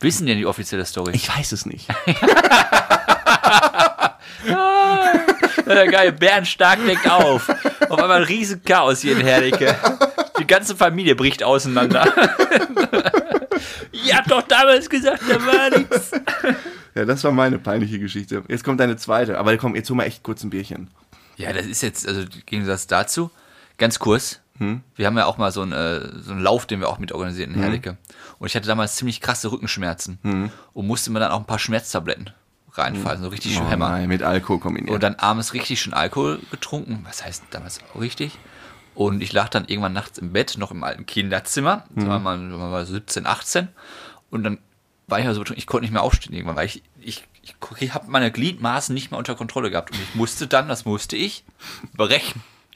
Wissen denn die offizielle Story? Ich weiß es nicht. Ja, geil, Bärenstark deckt auf. Auf einmal ein riesen Chaos hier in Herdecke. Die ganze Familie bricht auseinander. Ihr habt doch damals gesagt, da war nichts. Ja, das war meine peinliche Geschichte. Jetzt kommt deine zweite, aber komm, jetzt hol mal echt kurz ein Bierchen. Ja, das ist jetzt, also im Gegensatz dazu, ganz kurz. Wir haben ja auch mal so einen, äh, so einen Lauf, den wir auch mit organisieren in Herdecke. Und ich hatte damals ziemlich krasse Rückenschmerzen und musste mir dann auch ein paar Schmerztabletten reinfallen, so richtig schön hämmern. Oh nein, mit Alkohol kombiniert. Und dann abends richtig schön Alkohol getrunken. Was heißt damals auch richtig? Und ich lag dann irgendwann nachts im Bett, noch im alten Kinderzimmer. Da war man, man war so 17, 18. Und dann war ich also, ich konnte nicht mehr aufstehen irgendwann, weil ich, ich, ich, ich habe meine Gliedmaßen nicht mehr unter Kontrolle gehabt. Und ich musste dann, das musste ich,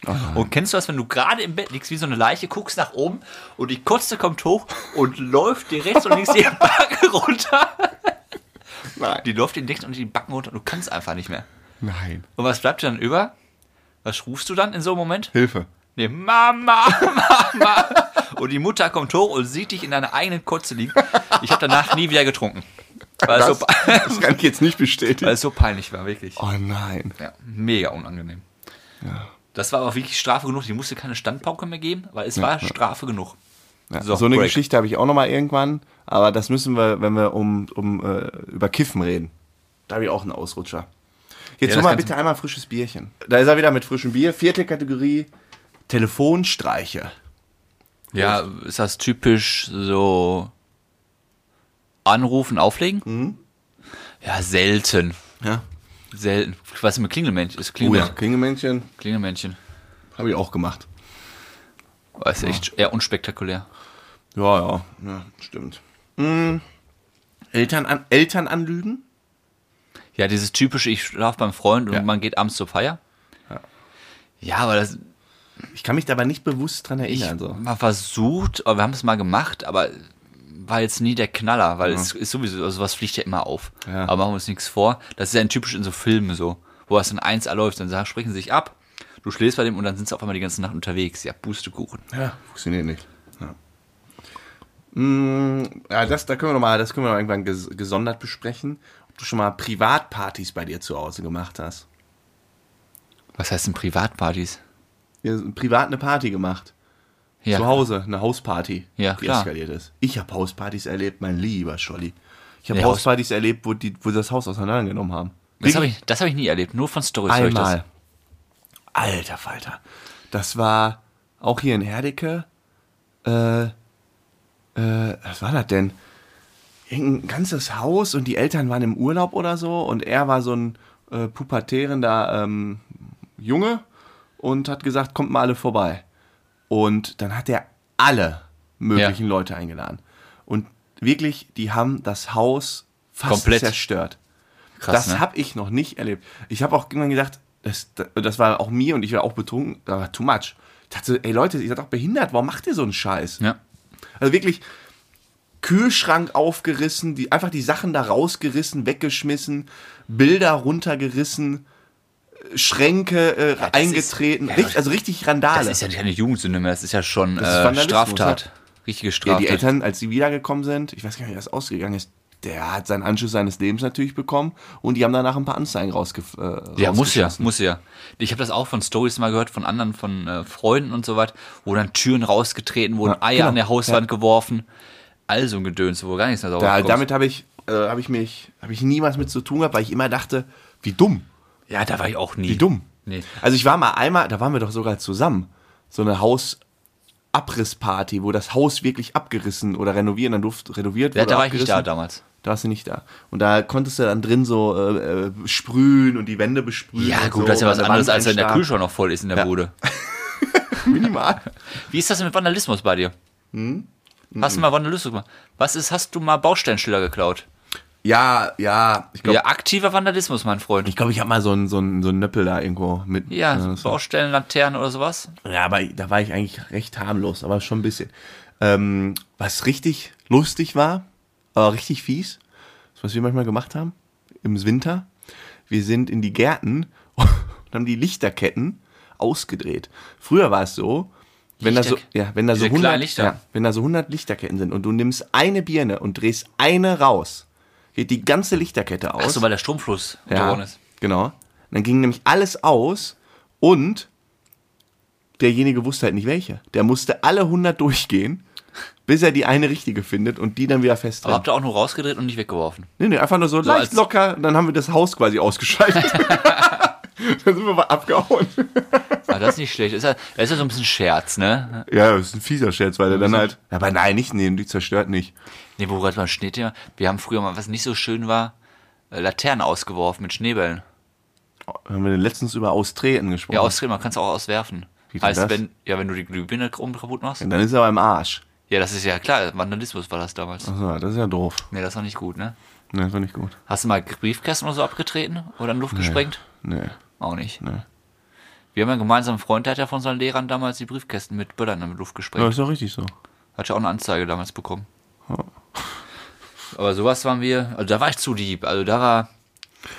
brechen. Und kennst du das, wenn du gerade im Bett liegst, wie so eine Leiche, guckst nach oben und die Kotze kommt hoch und läuft dir rechts und links die Backen runter? nein. Die läuft den Deckel und die Backen runter und du kannst einfach nicht mehr. Nein. Und was bleibt dir dann über? Was rufst du dann in so einem Moment? Hilfe. Nee, Mama, Mama. Und die Mutter kommt hoch und sieht dich in deiner eigenen Kotze liegen. Ich habe danach nie wieder getrunken. Weil Das, so, das kann ich jetzt nicht weil bestätigen. es so peinlich war, wirklich. Oh nein. Ja, mega unangenehm. Ja. Das war aber wirklich Strafe genug. Die musste keine Standpauke mehr geben, weil es war Strafe genug. Ja, So, so, eine Break. Geschichte habe ich auch noch mal irgendwann, aber das müssen wir, wenn wir um, um äh, über Kiffen reden. Da habe ich auch einen Ausrutscher. Jetzt Ja, mal bitte einmal frisches Bierchen. Da ist er wieder mit frischem Bier. Vierte Kategorie, Telefonstreiche. Ja, ist das typisch so anrufen, auflegen? Mhm. Ja, selten. Ja. Selten. Was ist mit Klingelmännchen? Ist Oh ja, Klingelmännchen. Klingelmännchen Klingelmännchen. habe ich auch gemacht. Aber ist echt eher unspektakulär. Ja, ja, ja stimmt. Mhm. Eltern, an, Eltern anlügen? Ja, dieses typische, ich schlafe beim Freund und Ja. man geht abends zur Feier. Ja. Ja, aber das Ich kann mich dabei nicht bewusst dran ich erinnern. So. mal versucht, aber wir haben es mal gemacht, aber war jetzt nie der Knaller, weil es ist sowieso, also was fliegt ja immer auf. Ja. Aber machen wir uns nichts vor. Das ist ja ein typisch in so Filmen so, wo es dann eins läuft, dann sagen, sprechen sie sich ab, du schläfst bei dem und dann sind sie auf einmal die ganze Nacht unterwegs. Ja, Pustekuchen. Ja, funktioniert nicht. Ja. Mm, ja, das, da können wir noch mal, das können wir noch irgendwann ges gesondert besprechen. Ob du schon mal Privatpartys bei dir zu Hause gemacht hast. Was heißt denn Privatpartys? Ja, privat eine Party gemacht. Ja, zu Hause, eine Hausparty, Ja, die klar. eskaliert ist. Ich habe Hauspartys erlebt, mein lieber Scholli. Ich habe Ja, Haus- Hauspartys erlebt, wo die, wo sie das Haus auseinandergenommen haben. Das habe ich, das hab ich nie erlebt, nur von Storys höre ich das. Einmal. Alter Falter. Das war auch hier in Herdecke. Äh, äh, was war das denn? Irgendein ganzes Haus und die Eltern waren im Urlaub oder so und er war so ein äh, pubertierender ähm, Junge und hat gesagt, kommt mal alle vorbei. Und dann hat er alle möglichen Leute eingeladen. Und wirklich, die haben das Haus fast Komplett. zerstört. Krass, das ne? habe ich noch nicht erlebt. Ich habe auch irgendwann gedacht, das, das war auch mir und ich war auch betrunken, das war too much. Ich dachte, ey Leute, ihr seid doch behindert, warum macht ihr so einen Scheiß? Ja. Also wirklich Kühlschrank aufgerissen, die, einfach die Sachen da rausgerissen, weggeschmissen, Bilder runtergerissen, Schränke äh, das eingetreten. ist- ja, richtig, also richtig Randale. Das ist ja keine Jugendsünde mehr, das ist ja schon äh, Straftat. Richtige ja, Straftat. die Eltern, als sie wiedergekommen sind, ich weiß gar nicht, wie das ausgegangen ist, der hat seinen Anschluss seines Lebens natürlich bekommen und die haben danach ein paar Anzeigen rausgef äh, Ja, muss ja, muss ja. Ich habe das auch von Stories mal gehört, von anderen, von äh, Freunden und so weiter, wo dann Türen rausgetreten wurden, Ja, Eier genau. an der Hauswand geworfen. Also ein Gedöns, wo gar nichts mehr sauber Da, damit habe ich, äh, habe ich mich, habe ich nie was mit zu tun gehabt, weil ich immer dachte, wie dumm, Ja, da war ich auch nie. wie dumm. Nee. Also ich war mal einmal, da waren wir doch sogar zusammen, so eine Hausabrissparty, wo das Haus wirklich abgerissen oder renovieren, dann durfte renoviert Ja, wurde. da war ich nicht da damals. Da warst du nicht da. Und da konntest du dann drin so äh, äh, sprühen und die Wände besprühen. Ja, gut, so, das ist ja was an der anderes, als wenn der. Kühlschrank noch voll ist in der Ja. Bude. Minimal. Wie ist das denn mit Vandalismus bei dir? Hm? Hast du mal Vandalismus gemacht? Was ist, hast du mal Baustellenschilder geklaut? Ja, ja. Ich glaube, Ja, aktiver Vandalismus, mein Freund. ich, glaub, ich habe mal so einen so einen- so einen Nöppel da irgendwo mit. Ja, äh, so. Baustellenlaternen oder sowas. Ja, aber da war ich eigentlich recht harmlos, aber schon ein bisschen. Ähm, was richtig lustig war, aber richtig fies, was wir manchmal gemacht haben im Winter. Wir sind in die Gärten und haben die Lichterketten ausgedreht. Früher war es so, wenn da so, ja, wenn da so Diese kleinen 100, Lichter. ja, wenn da so 100 Lichterketten sind und du nimmst eine Birne und drehst eine raus, geht die ganze Lichterkette aus. Ach so, weil der Stromfluss Ja, ist. genau. Dann ging nämlich alles aus und derjenige wusste halt nicht welche. Der musste alle 100 durchgehen, bis er die eine richtige findet und die dann wieder Aber festdrehen. habt ihr auch nur rausgedreht und nicht weggeworfen? Nee, nee, einfach nur so, leicht als- locker, dann haben wir das Haus quasi ausgeschaltet. dann sind wir mal abgehauen. Ah, das ist nicht schlecht. Das ist ja, das ist ja so ein bisschen Scherz, ne? Ja, das ist ein fieser Scherz, weil er dann halt. Aber nein, nicht nehmen, die zerstört nicht. Ne, wo gerade beim Schneethema. Wir haben früher mal, was nicht so schön war, äh, Laternen ausgeworfen mit Schneebällen. Haben wir denn letztens über Austreten gesprochen. Ja, ausdrehen, man kann es auch auswerfen. Wie heißt, das? wenn, ja, wenn du die Glühbirne oben kaputt machst. Und dann ist er aber im Arsch. Ja, das ist ja klar, Vandalismus war das damals. Achso, das ist ja doof. Ne, das war nicht gut, ne? Nee, das war nicht gut. Hast du mal Briefkästen oder so abgetreten oder in Luft gesprengt? Nee. Auch nicht. Nee. Wir haben einen gemeinsamen Freund, der hat ja von seinen Lehrern damals die Briefkästen mit Böllern in die Luft Ja, gesprengt. ist doch richtig so. Hat ja auch eine Anzeige damals bekommen. Aber sowas waren wir, also da war ich zu lieb. Also da war.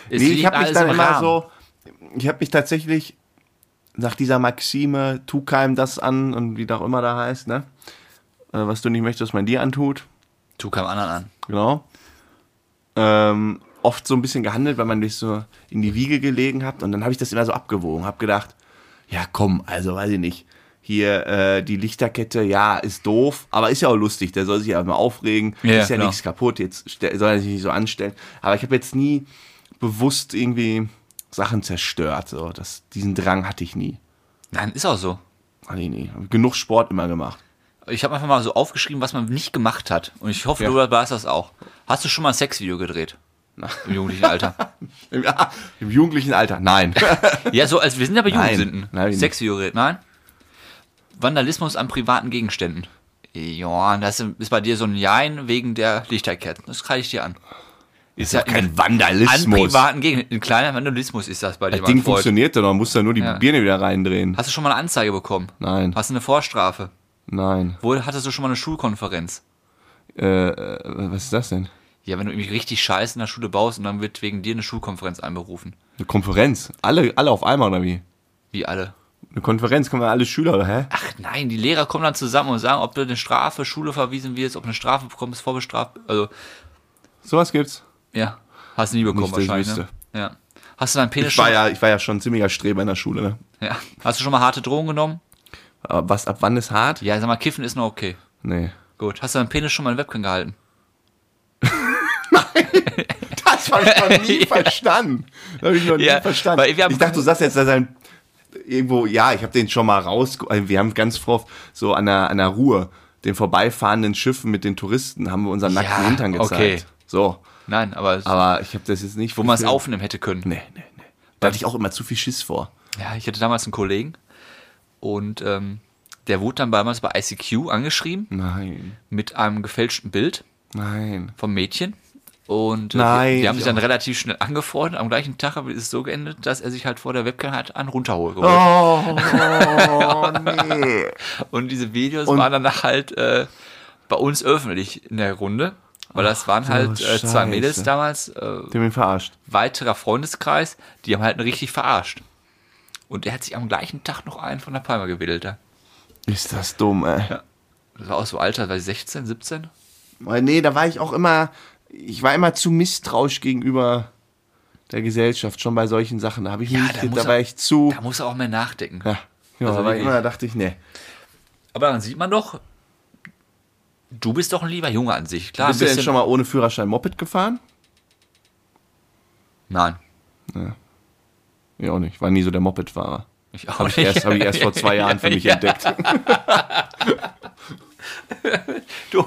Nee, ich habe mich dann im immer Rahmen. so, ich habe mich tatsächlich nach dieser Maxime, tu keinem das an und wie das auch immer da heißt, ne? Äh, Was du nicht möchtest, was man dir antut, Tu keinem anderen an. genau. Ähm, oft so ein bisschen gehandelt, weil man dich so in die Wiege gelegen hat und dann habe ich das immer so abgewogen, habe gedacht, ja komm, also weiß ich nicht, hier äh, die Lichterkette, ja, ist doof, aber ist ja auch lustig, der soll sich ja mal aufregen, Ja, ist ja klar. nichts kaputt, jetzt soll er sich nicht so anstellen. Aber ich habe jetzt nie bewusst irgendwie Sachen zerstört, so, das, diesen Drang hatte ich nie. Nein, ist auch so. Hatte ich nie. Genug Sport immer gemacht. Ich habe einfach mal so aufgeschrieben, was man nicht gemacht hat. Und ich hoffe, Ja. du warst das auch. Hast du schon mal ein Sexvideo gedreht? Im jugendlichen Alter. Im, ja, Im jugendlichen Alter, nein. ja, so als wir sind ja bei. Jugendsünden. Gedreht, nein? Vandalismus an privaten Gegenständen. Ja, das ist bei dir so ein Jein wegen der Lichterketten. Das kreide ich dir an. Ist ja kein an Vandalismus. privaten Gegenständen. Ein kleiner Vandalismus ist das bei dir, Das Ding funktioniert doch, man muss da nur die Ja. Birne wieder reindrehen. Hast du schon mal eine Anzeige bekommen? Nein, Hast du eine Vorstrafe? nein. Wo hattest du schon mal eine Schulkonferenz? Äh, äh, was ist das denn? Ja, wenn du irgendwie richtig Scheiße in der Schule baust und dann wird wegen dir eine Schulkonferenz einberufen. Eine Konferenz? Alle, alle auf einmal oder wie? Wie alle. Eine Konferenz, kommen alle Schüler, oder hä? Ach nein, die Lehrer kommen dann zusammen und sagen, ob du eine Strafe, Schule verwiesen wirst, ob du eine Strafe bekommst, vorbestraft. Also, Sowas gibt's. ja. Hast du nie bekommen Nicht, wahrscheinlich, ne? Ja. Hast du deinen Penis Ich war schon, ja, ich war ja schon ein ziemlicher Streber in der Schule, ne? ja. Hast du schon mal harte Drogen genommen? Aber was, ab wann ist hart? Ja, sag mal, Kiffen ist noch okay. Nee. Gut. Hast du deinen Penis schon mal in Webcam gehalten? Das habe ich noch nie verstanden. Das habe ich noch nie Ja, verstanden. ich dachte, du sagst jetzt, dass er irgendwo, ja, ich habe den schon mal raus, also wir haben ganz oft so an der, an der Ruhr, den vorbeifahrenden Schiffen mit den Touristen, haben wir unseren nackten Ja, Hintern gezeigt. okay. So, Nein, aber, aber ich habe das jetzt nicht wo man es aufnehmen hätte können. Nee, nee, nee. Da hatte ich auch immer zu viel Schiss vor. Ja, ich hatte damals einen Kollegen und ähm, der wurde dann damals bei ICQ angeschrieben Nein, mit einem gefälschten Bild nein. vom Mädchen. Und äh, Nein, wir haben sich dann ja. relativ schnell angefreundet. Am gleichen Tag ist es so geendet, dass er sich halt vor der Webcam halt einen runterholt. Oh, nee. Und diese Videos Und- waren dann halt äh, bei uns öffentlich in der Runde. Weil das waren du halt äh, zwei. Mädels damals, äh, Die haben ihn verarscht. weiterer Freundeskreis, die haben halt richtig verarscht. Und der hat sich am gleichen Tag noch einen von der Palme gewedelt. Da. Ist das dumm, ey. Das war auch so Alter, war ich 16, 17? Weil, nee, da war ich auch immer, ich war immer zu misstrauisch gegenüber der Gesellschaft, schon bei solchen Sachen. Da habe ich Ja, nicht, da da, war ich zu. Da muss er auch mehr nachdenken. Ja, ja Also da war ich wirklich. immer, da dachte ich, nee. Aber dann sieht man doch, du bist doch ein lieber Junge an sich. Klar, Bist du denn schon mal ohne Führerschein Moped gefahren? Nein, Ja, auch nicht. War nie so der Mopedfahrer. ich auch Habe ich, nicht. erst- hab ich erst vor zwei Jahren für mich Ja. entdeckt. Du,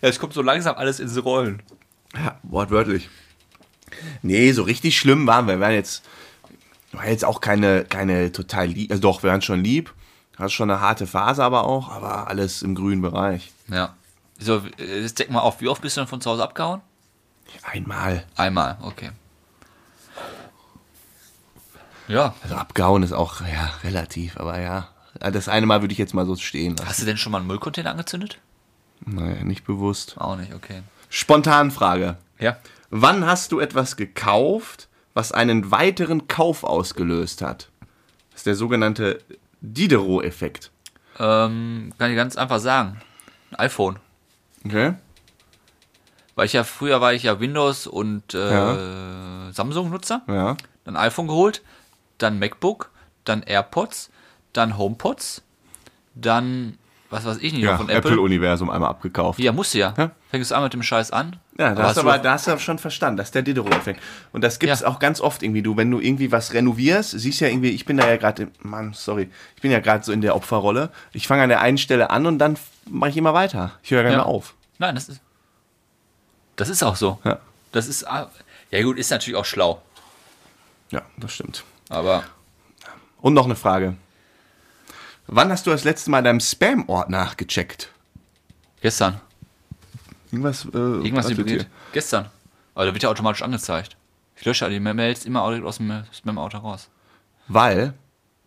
es kommt so langsam alles ins Rollen. Ja, wortwörtlich. Nee, so richtig schlimm waren wir. Wir waren jetzt, war jetzt auch keine, keine total lieb. Also doch, wir waren schon lieb. Hat schon eine harte Phase aber auch, aber alles im grünen Bereich. Ja. So, äh, jetzt deck mal auf, wie oft bist du denn von zu Hause abgehauen? Einmal. Einmal, okay. Ja. Also abgehauen ist auch ja, relativ, aber ja. Das eine Mal würde ich jetzt mal so stehen lassen. Hast du denn schon mal einen Müllcontainer angezündet? Naja, nicht bewusst. Auch nicht, okay. Spontanfrage. Ja. Wann hast du etwas gekauft, was einen weiteren Kauf ausgelöst hat? Das ist der sogenannte Diderot-Effekt. Ähm, kann ich ganz einfach sagen. Ein iPhone. Okay? Weil ich ja früher war ich ja Windows und äh, Samsung-Nutzer. Ja. Dann iPhone geholt, dann MacBook, dann AirPods, dann HomePods, dann was weiß ich nicht noch Ja, von Apple. Apple-Universum einmal abgekauft. Ja, musst du ja. Ja. Fängst du an mit dem Scheiß an. Ja, da hast, du aber, da hast du schon verstanden, das ist der Diderot-Effekt. Und das gibt es Ja. auch ganz oft irgendwie. Du, wenn du irgendwie was renovierst, siehst ja irgendwie, ich bin da ja gerade, Mann, sorry, ich bin ja gerade so in der Opferrolle. Ich fange an der einen Stelle an und dann mache ich immer weiter. Ich höre gar nicht mehr auf. Nein, das ist. Das ist auch so. Ja. Das ist. ah, Ja, gut, ist natürlich auch schlau. ja, das stimmt. Aber Und noch eine Frage. Wann hast du das letzte Mal deinem Spam-Ordner gecheckt? gestern. Irgendwas, äh, Irgendwas vibriert. Gestern. Aber da wird ja automatisch angezeigt. Ich lösche die Mails immer aus dem Spam-Auto raus. Weil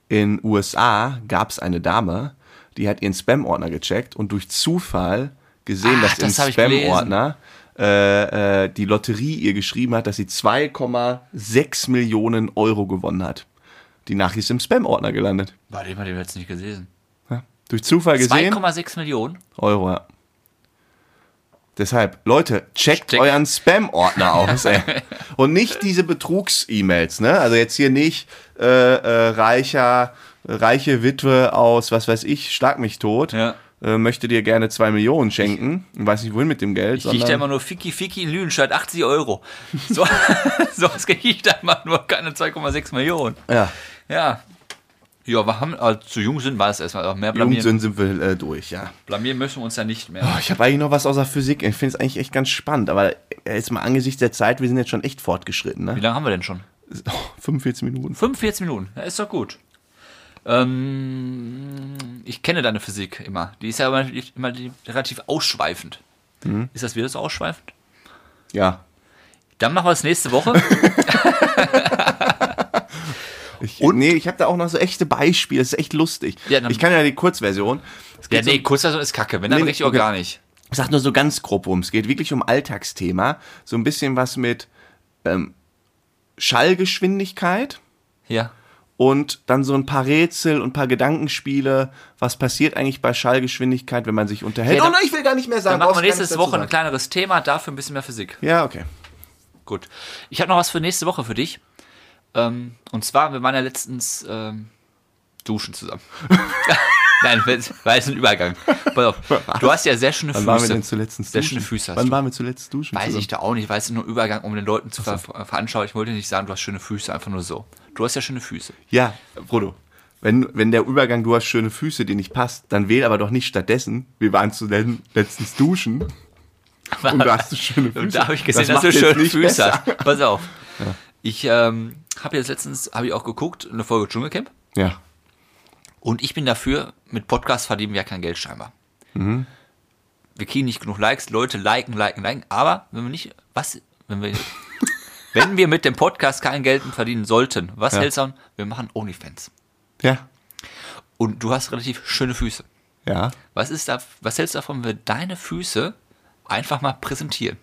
in USA gab es eine Dame, die hat ihren Spam-Ordner gecheckt und durch Zufall gesehen, Ach, dass im das ich Spam-Ordner äh, äh, die Lotterie ihr geschrieben hat, dass sie 2,6 Millionen Euro gewonnen hat. Die Nachricht ist im Spam-Ordner gelandet. Warte, den hat den jetzt nicht gesehen. Ja. Durch Zufall gesehen. 2,6 Millionen? Euro, ja. Deshalb, Leute, checkt Check. euren Spam-Ordner aus, ey. Und nicht diese Betrugs-E-Mails, ne? Also jetzt hier nicht äh, äh, reicher, reiche Witwe aus, was weiß ich, schlag mich tot. Ja. Äh, möchte dir gerne zwei Millionen schenken. Ich weiß nicht, wohin mit dem Geld. Ich krieg da immer nur Fiki Fiki in Lüdenscheid 80 Euro. So, sonst krieg ich da immer nur keine 2,6 Millionen. ja, Ja. Ja, wir haben, also zu jung sind, war es erstmal. Aber mehr jung blamieren, sind, sind wir äh, durch, ja. blamieren müssen wir uns ja nicht mehr. Oh, ich habe eigentlich noch was außer Physik. Ich finde es eigentlich echt ganz spannend. Aber jetzt mal angesichts der Zeit, wir sind jetzt schon echt fortgeschritten, Wie ne? lange haben wir denn schon? Oh, 45 Minuten. 45 Minuten. Ja, ist doch gut. Ähm, ich kenne deine Physik immer. Die ist ja immer, immer die- relativ ausschweifend. Mhm. Ist das wieder so ausschweifend? Ja, Dann machen wir es nächste Woche. Ich, nee, ich habe da auch noch so echte Beispiele. Das ist echt lustig. Ja, ich kann ja die Kurzversion. Es ja, nee, so, Kurzversion ist kacke. Wenn, dann Nee, richtig auch okay. gar nicht. ich sag nur so ganz grob, worum es geht. Wirklich um Alltagsthema. So ein bisschen was mit ähm, Schallgeschwindigkeit Ja. und dann so ein paar Rätsel und ein paar Gedankenspiele. Was passiert eigentlich bei Schallgeschwindigkeit, wenn man sich unterhält? Ja, dann- oh ich will gar nicht mehr sagen. Dann machen wir nächste Woche ein kleineres Thema, dafür ein bisschen mehr Physik. Ja, okay. Gut. Ich habe noch was für nächste Woche für dich. Ähm, und zwar, wir waren ja letztens ähm, duschen zusammen. Nein, war jetzt ein Übergang. Pass auf. Du hast ja sehr schöne Wann Füße. waren wir denn zuletzt duschen? Sehr schöne Füße hast Wann du. waren wir zuletzt duschen? Weiß zusammen? ich da auch nicht, weiß nur Übergang, um den Leuten zu ver veranschaulichen. Ich wollte nicht sagen, du hast schöne Füße, einfach nur so. Du hast ja schöne Füße. Ja, Frodo. Wenn, wenn der Übergang, du hast schöne Füße, dir nicht passt, dann wähl aber doch nicht stattdessen, wir waren zuletzt letztens duschen und da hast du schöne Füße. Und da habe ich gesehen, Das dass du schöne Füße besser. hast. Pass auf. Ich ähm, habe jetzt letztens, habe ich auch geguckt, eine Folge Dschungelcamp. Ja. Und ich bin dafür, mit Podcast verdienen wir ja kein Geld scheinbar. Mhm. Wir kriegen nicht genug Likes, Leute liken, liken, liken. Aber wenn wir nicht, was, wenn wir, wenn wir mit dem Podcast kein Geld verdienen sollten, was Ja. hältst du an? Wir machen Onlyfans. Ja. Und du hast relativ schöne Füße. Ja. Was ist da, was hältst du davon, wenn wir deine Füße einfach mal präsentieren?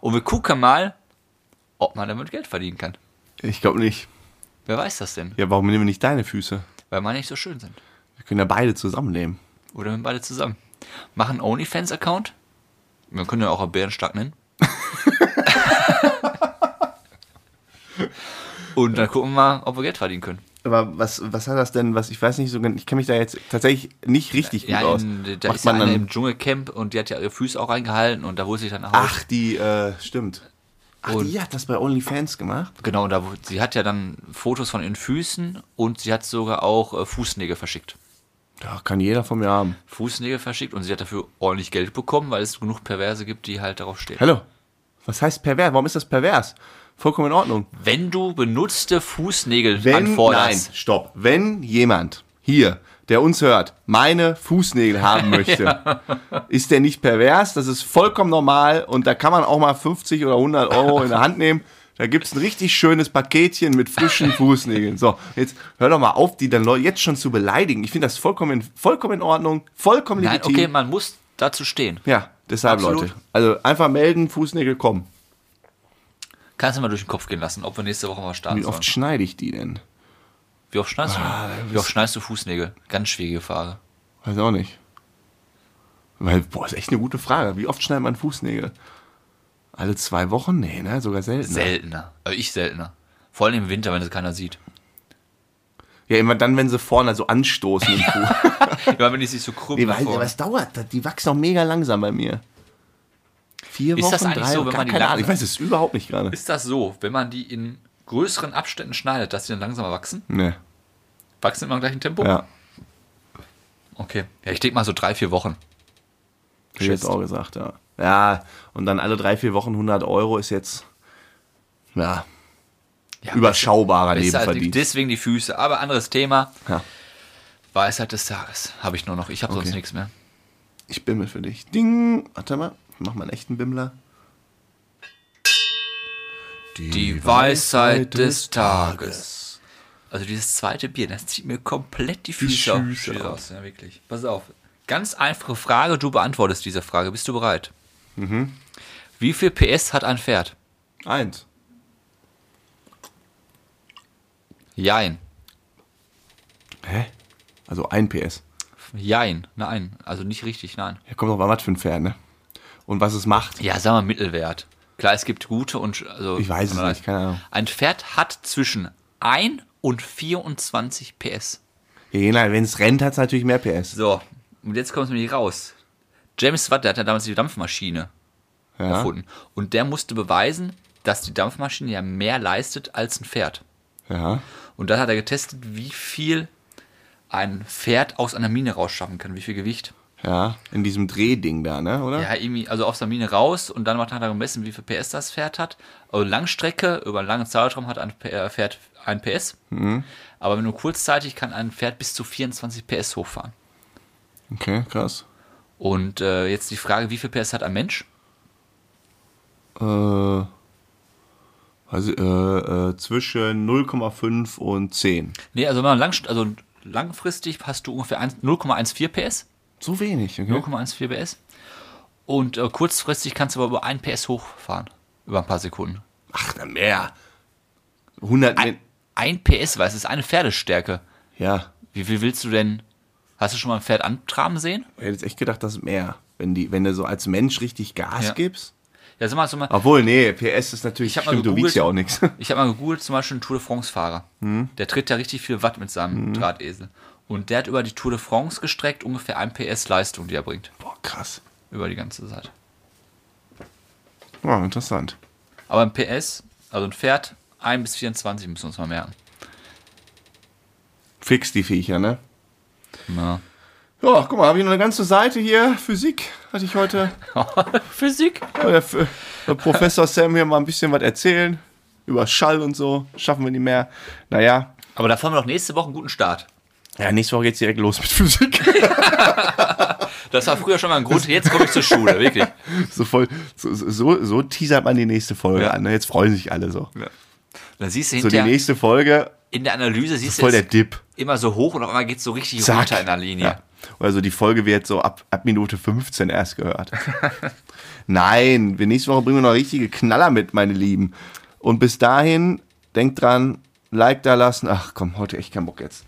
Und wir gucken mal, ob man damit Geld verdienen kann. Ich glaube nicht. Wer weiß das denn? Ja, warum nehmen wir nicht deine Füße? Weil meine nicht so schön sind. Wir können ja beide zusammennehmen. Oder wir beide zusammen. Machen OnlyFans-Account. Wir können ja auch einen Bärenstark nennen. Und dann gucken wir mal, ob wir Geld verdienen können. Aber was, was hat das denn, was ich weiß nicht so ganz, ich kenne mich da jetzt tatsächlich nicht richtig Ja, gut aus. in, da Macht ist ja man eine dann, im Dschungelcamp und die hat ja ihre Füße auch reingehalten und da wurde sie dann nach Hause. ach, die, äh, stimmt. Ach, Und- die hat das bei OnlyFans gemacht? Genau, da, sie hat ja dann Fotos von ihren Füßen und sie hat sogar auch äh, Fußnägel verschickt. Ja, kann jeder von mir haben. Fußnägel verschickt und sie hat dafür ordentlich Geld bekommen, weil es genug Perverse gibt, die halt darauf stehen. Hallo. Was heißt pervers? Warum ist das pervers? Vollkommen in Ordnung. Wenn du benutzte Fußnägel Wenn, nein, anforderst, stopp. Wenn jemand hier, der uns hört, meine Fußnägel haben möchte, ist der nicht pervers. Das ist vollkommen normal und da kann man auch mal 50 oder 100 Euro in der Hand nehmen. Da gibt's ein richtig schönes Paketchen mit frischen Fußnägeln. So, jetzt hör doch mal auf, die dann Leute jetzt schon zu beleidigen. Ich finde das vollkommen, vollkommen in Ordnung, vollkommen nein, legitim. okay, man muss dazu stehen. Ja, deshalb, Absolut. Leute. Also einfach melden, Fußnägel kommen. Kannst du mal durch den Kopf gehen lassen, ob wir nächste Woche mal starten Wie sollen. oft schneide ich die denn? Wie oft schneidest du? Ah? Wie oft schneidest du Fußnägel? Ganz schwierige Frage. Weiß auch nicht. Weil, boah, ist echt eine gute Frage. Wie oft schneidet man Fußnägel? Alle zwei Wochen? Nee, ne? Sogar seltener. Seltener. Also ich seltener. Vor allem im Winter, wenn es keiner sieht. ja, immer dann, wenn sie vorne so anstoßen im Fuß. Immer wenn die sich so krumm nee, weil, es dauert. das- Die wachsen auch mega langsam bei mir. Vier Ist Wochen, das eigentlich drei so, Wochen, wenn man die keine Ahnung. Ich weiß es überhaupt nicht gerade. Ist das so, wenn man die in größeren Abständen schneidet, dass sie dann langsamer wachsen? Nee. Wachsen immer im gleichen Tempo? Ja, Okay. Ja, ich denke mal so drei, vier Wochen. hätte ich jetzt auch gesagt, ja. Ja, und dann alle drei, vier Wochen 100 Euro ist jetzt, ja, Ja, überschaubarer die- Nebenverdienst. Deswegen die Füße. Aber anderes Thema. Ja. Weisheit des Tages. Habe ich nur noch. Ich habe sonst Okay. nichts mehr. Ich bimmel für dich. Ding. Warte mal. Mach mal einen echten Bimmler. Die Weisheit des Tages. Also dieses zweite Bier, das zieht mir komplett die Füße, auf- Füße aus. Ja, wirklich. Pass auf. Ganz einfache Frage, du beantwortest diese Frage. Bist du bereit? Mhm. Wie viel PS hat ein Pferd? Eins. Jein. Hä? Also ein PS. Jein. Nein. Also nicht richtig, nein. Ja, kommt doch mal was für ein Pferd, ne? Und was es macht. Ja, sagen wir Mittelwert. Klar, es gibt gute und also. Ich weiß es nicht, keine Ahnung. Ein Pferd hat zwischen 1 und 24 PS. Ja, wenn es rennt, hat es natürlich mehr PS. So, und jetzt kommt es nämlich raus. James Watt, der hat ja damals die Dampfmaschine Ja. erfunden. Und der musste beweisen, dass die Dampfmaschine ja mehr leistet als ein Pferd. Ja. Und dann hat er getestet, wie viel ein Pferd aus einer Mine rausschaffen kann, wie viel Gewicht. Ja. In diesem Drehding da, ne? Oder? Ja, irgendwie, also aus der Mine raus und dann hat er gemessen, wie viel PS das Pferd hat. Also Langstrecke, über einen langen Zeitraum hat ein äh, Pferd ein PS. Aber nur kurzzeitig kann ein Pferd bis zu 24 PS hochfahren. Okay, krass. Und äh, jetzt die Frage, wie viel PS hat ein Mensch? Äh. Also, äh, äh, zwischen 0,5 und 10. Nee, also, wenn man lang, also langfristig hast du ungefähr 1 0,14 PS. So wenig, okay? 0,14 PS. Und äh, kurzfristig kannst du aber über 1 PS hochfahren. Über ein paar Sekunden. Ach, dann mehr. 100. Ein, ein PS, weil es ist eine Pferdestärke. ja. Wie viel willst du denn? Hast du schon mal ein Pferd antraben sehen? Ich hätte jetzt echt gedacht, das ist mehr. Wenn, die, wenn du so als Mensch richtig Gas Ja. gibst. Ja, sag mal, sag mal Obwohl, nee, PS ist natürlich. Ich hab mal stimmt, du gegoogelt. wiegst ja auch nichts. Ich habe mal gegoogelt, zum Beispiel einen Tour de France-Fahrer. Hm. Der tritt ja richtig viel Watt mit seinem Drahtesel. Und der hat über die Tour de France gestreckt ungefähr 1 PS Leistung, die er bringt. Boah, krass. Über die ganze Zeit. Oh, interessant. Aber ein PS, also ein Pferd, 1 bis 24 müssen wir uns mal merken. Fix die Viecher, ne? Ja. Ja, guck mal, habe ich noch eine ganze Seite hier. Physik hatte ich heute. Physik? Der, F- der Professor Sam hier mal ein bisschen was erzählen. Über Schall und so. Schaffen wir nicht mehr. Naja. Aber da fahren wir doch nächste Woche einen guten Start. Ja, nächste Woche geht's direkt los mit Physik. Das war früher schon mal ein Grund. Jetzt komme ich zur Schule, wirklich. so, voll, so, so, so teasert man die nächste Folge Ja. an. Ne? Jetzt freuen sich alle so. Dann siehst du So die nächste Folge, in der Analyse siehst voll du der es Dip. immer so hoch und auf einmal geht es so richtig Zack. runter in der Linie. Ja. Oder so die Folge wird so ab, ab Minute 15 erst gehört. Nein, wir nächste Woche bringen wir noch richtige Knaller mit, meine Lieben. Und bis dahin, denkt dran, Like da lassen. Ach komm, heute echt keinen Bock jetzt.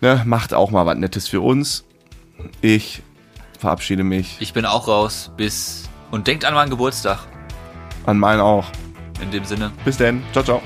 Ne, macht auch mal was Nettes für uns. Ich verabschiede mich. Ich bin auch raus. Bis. Und denkt an meinen Geburtstag. An meinen auch. In dem Sinne. Bis denn. Ciao, ciao.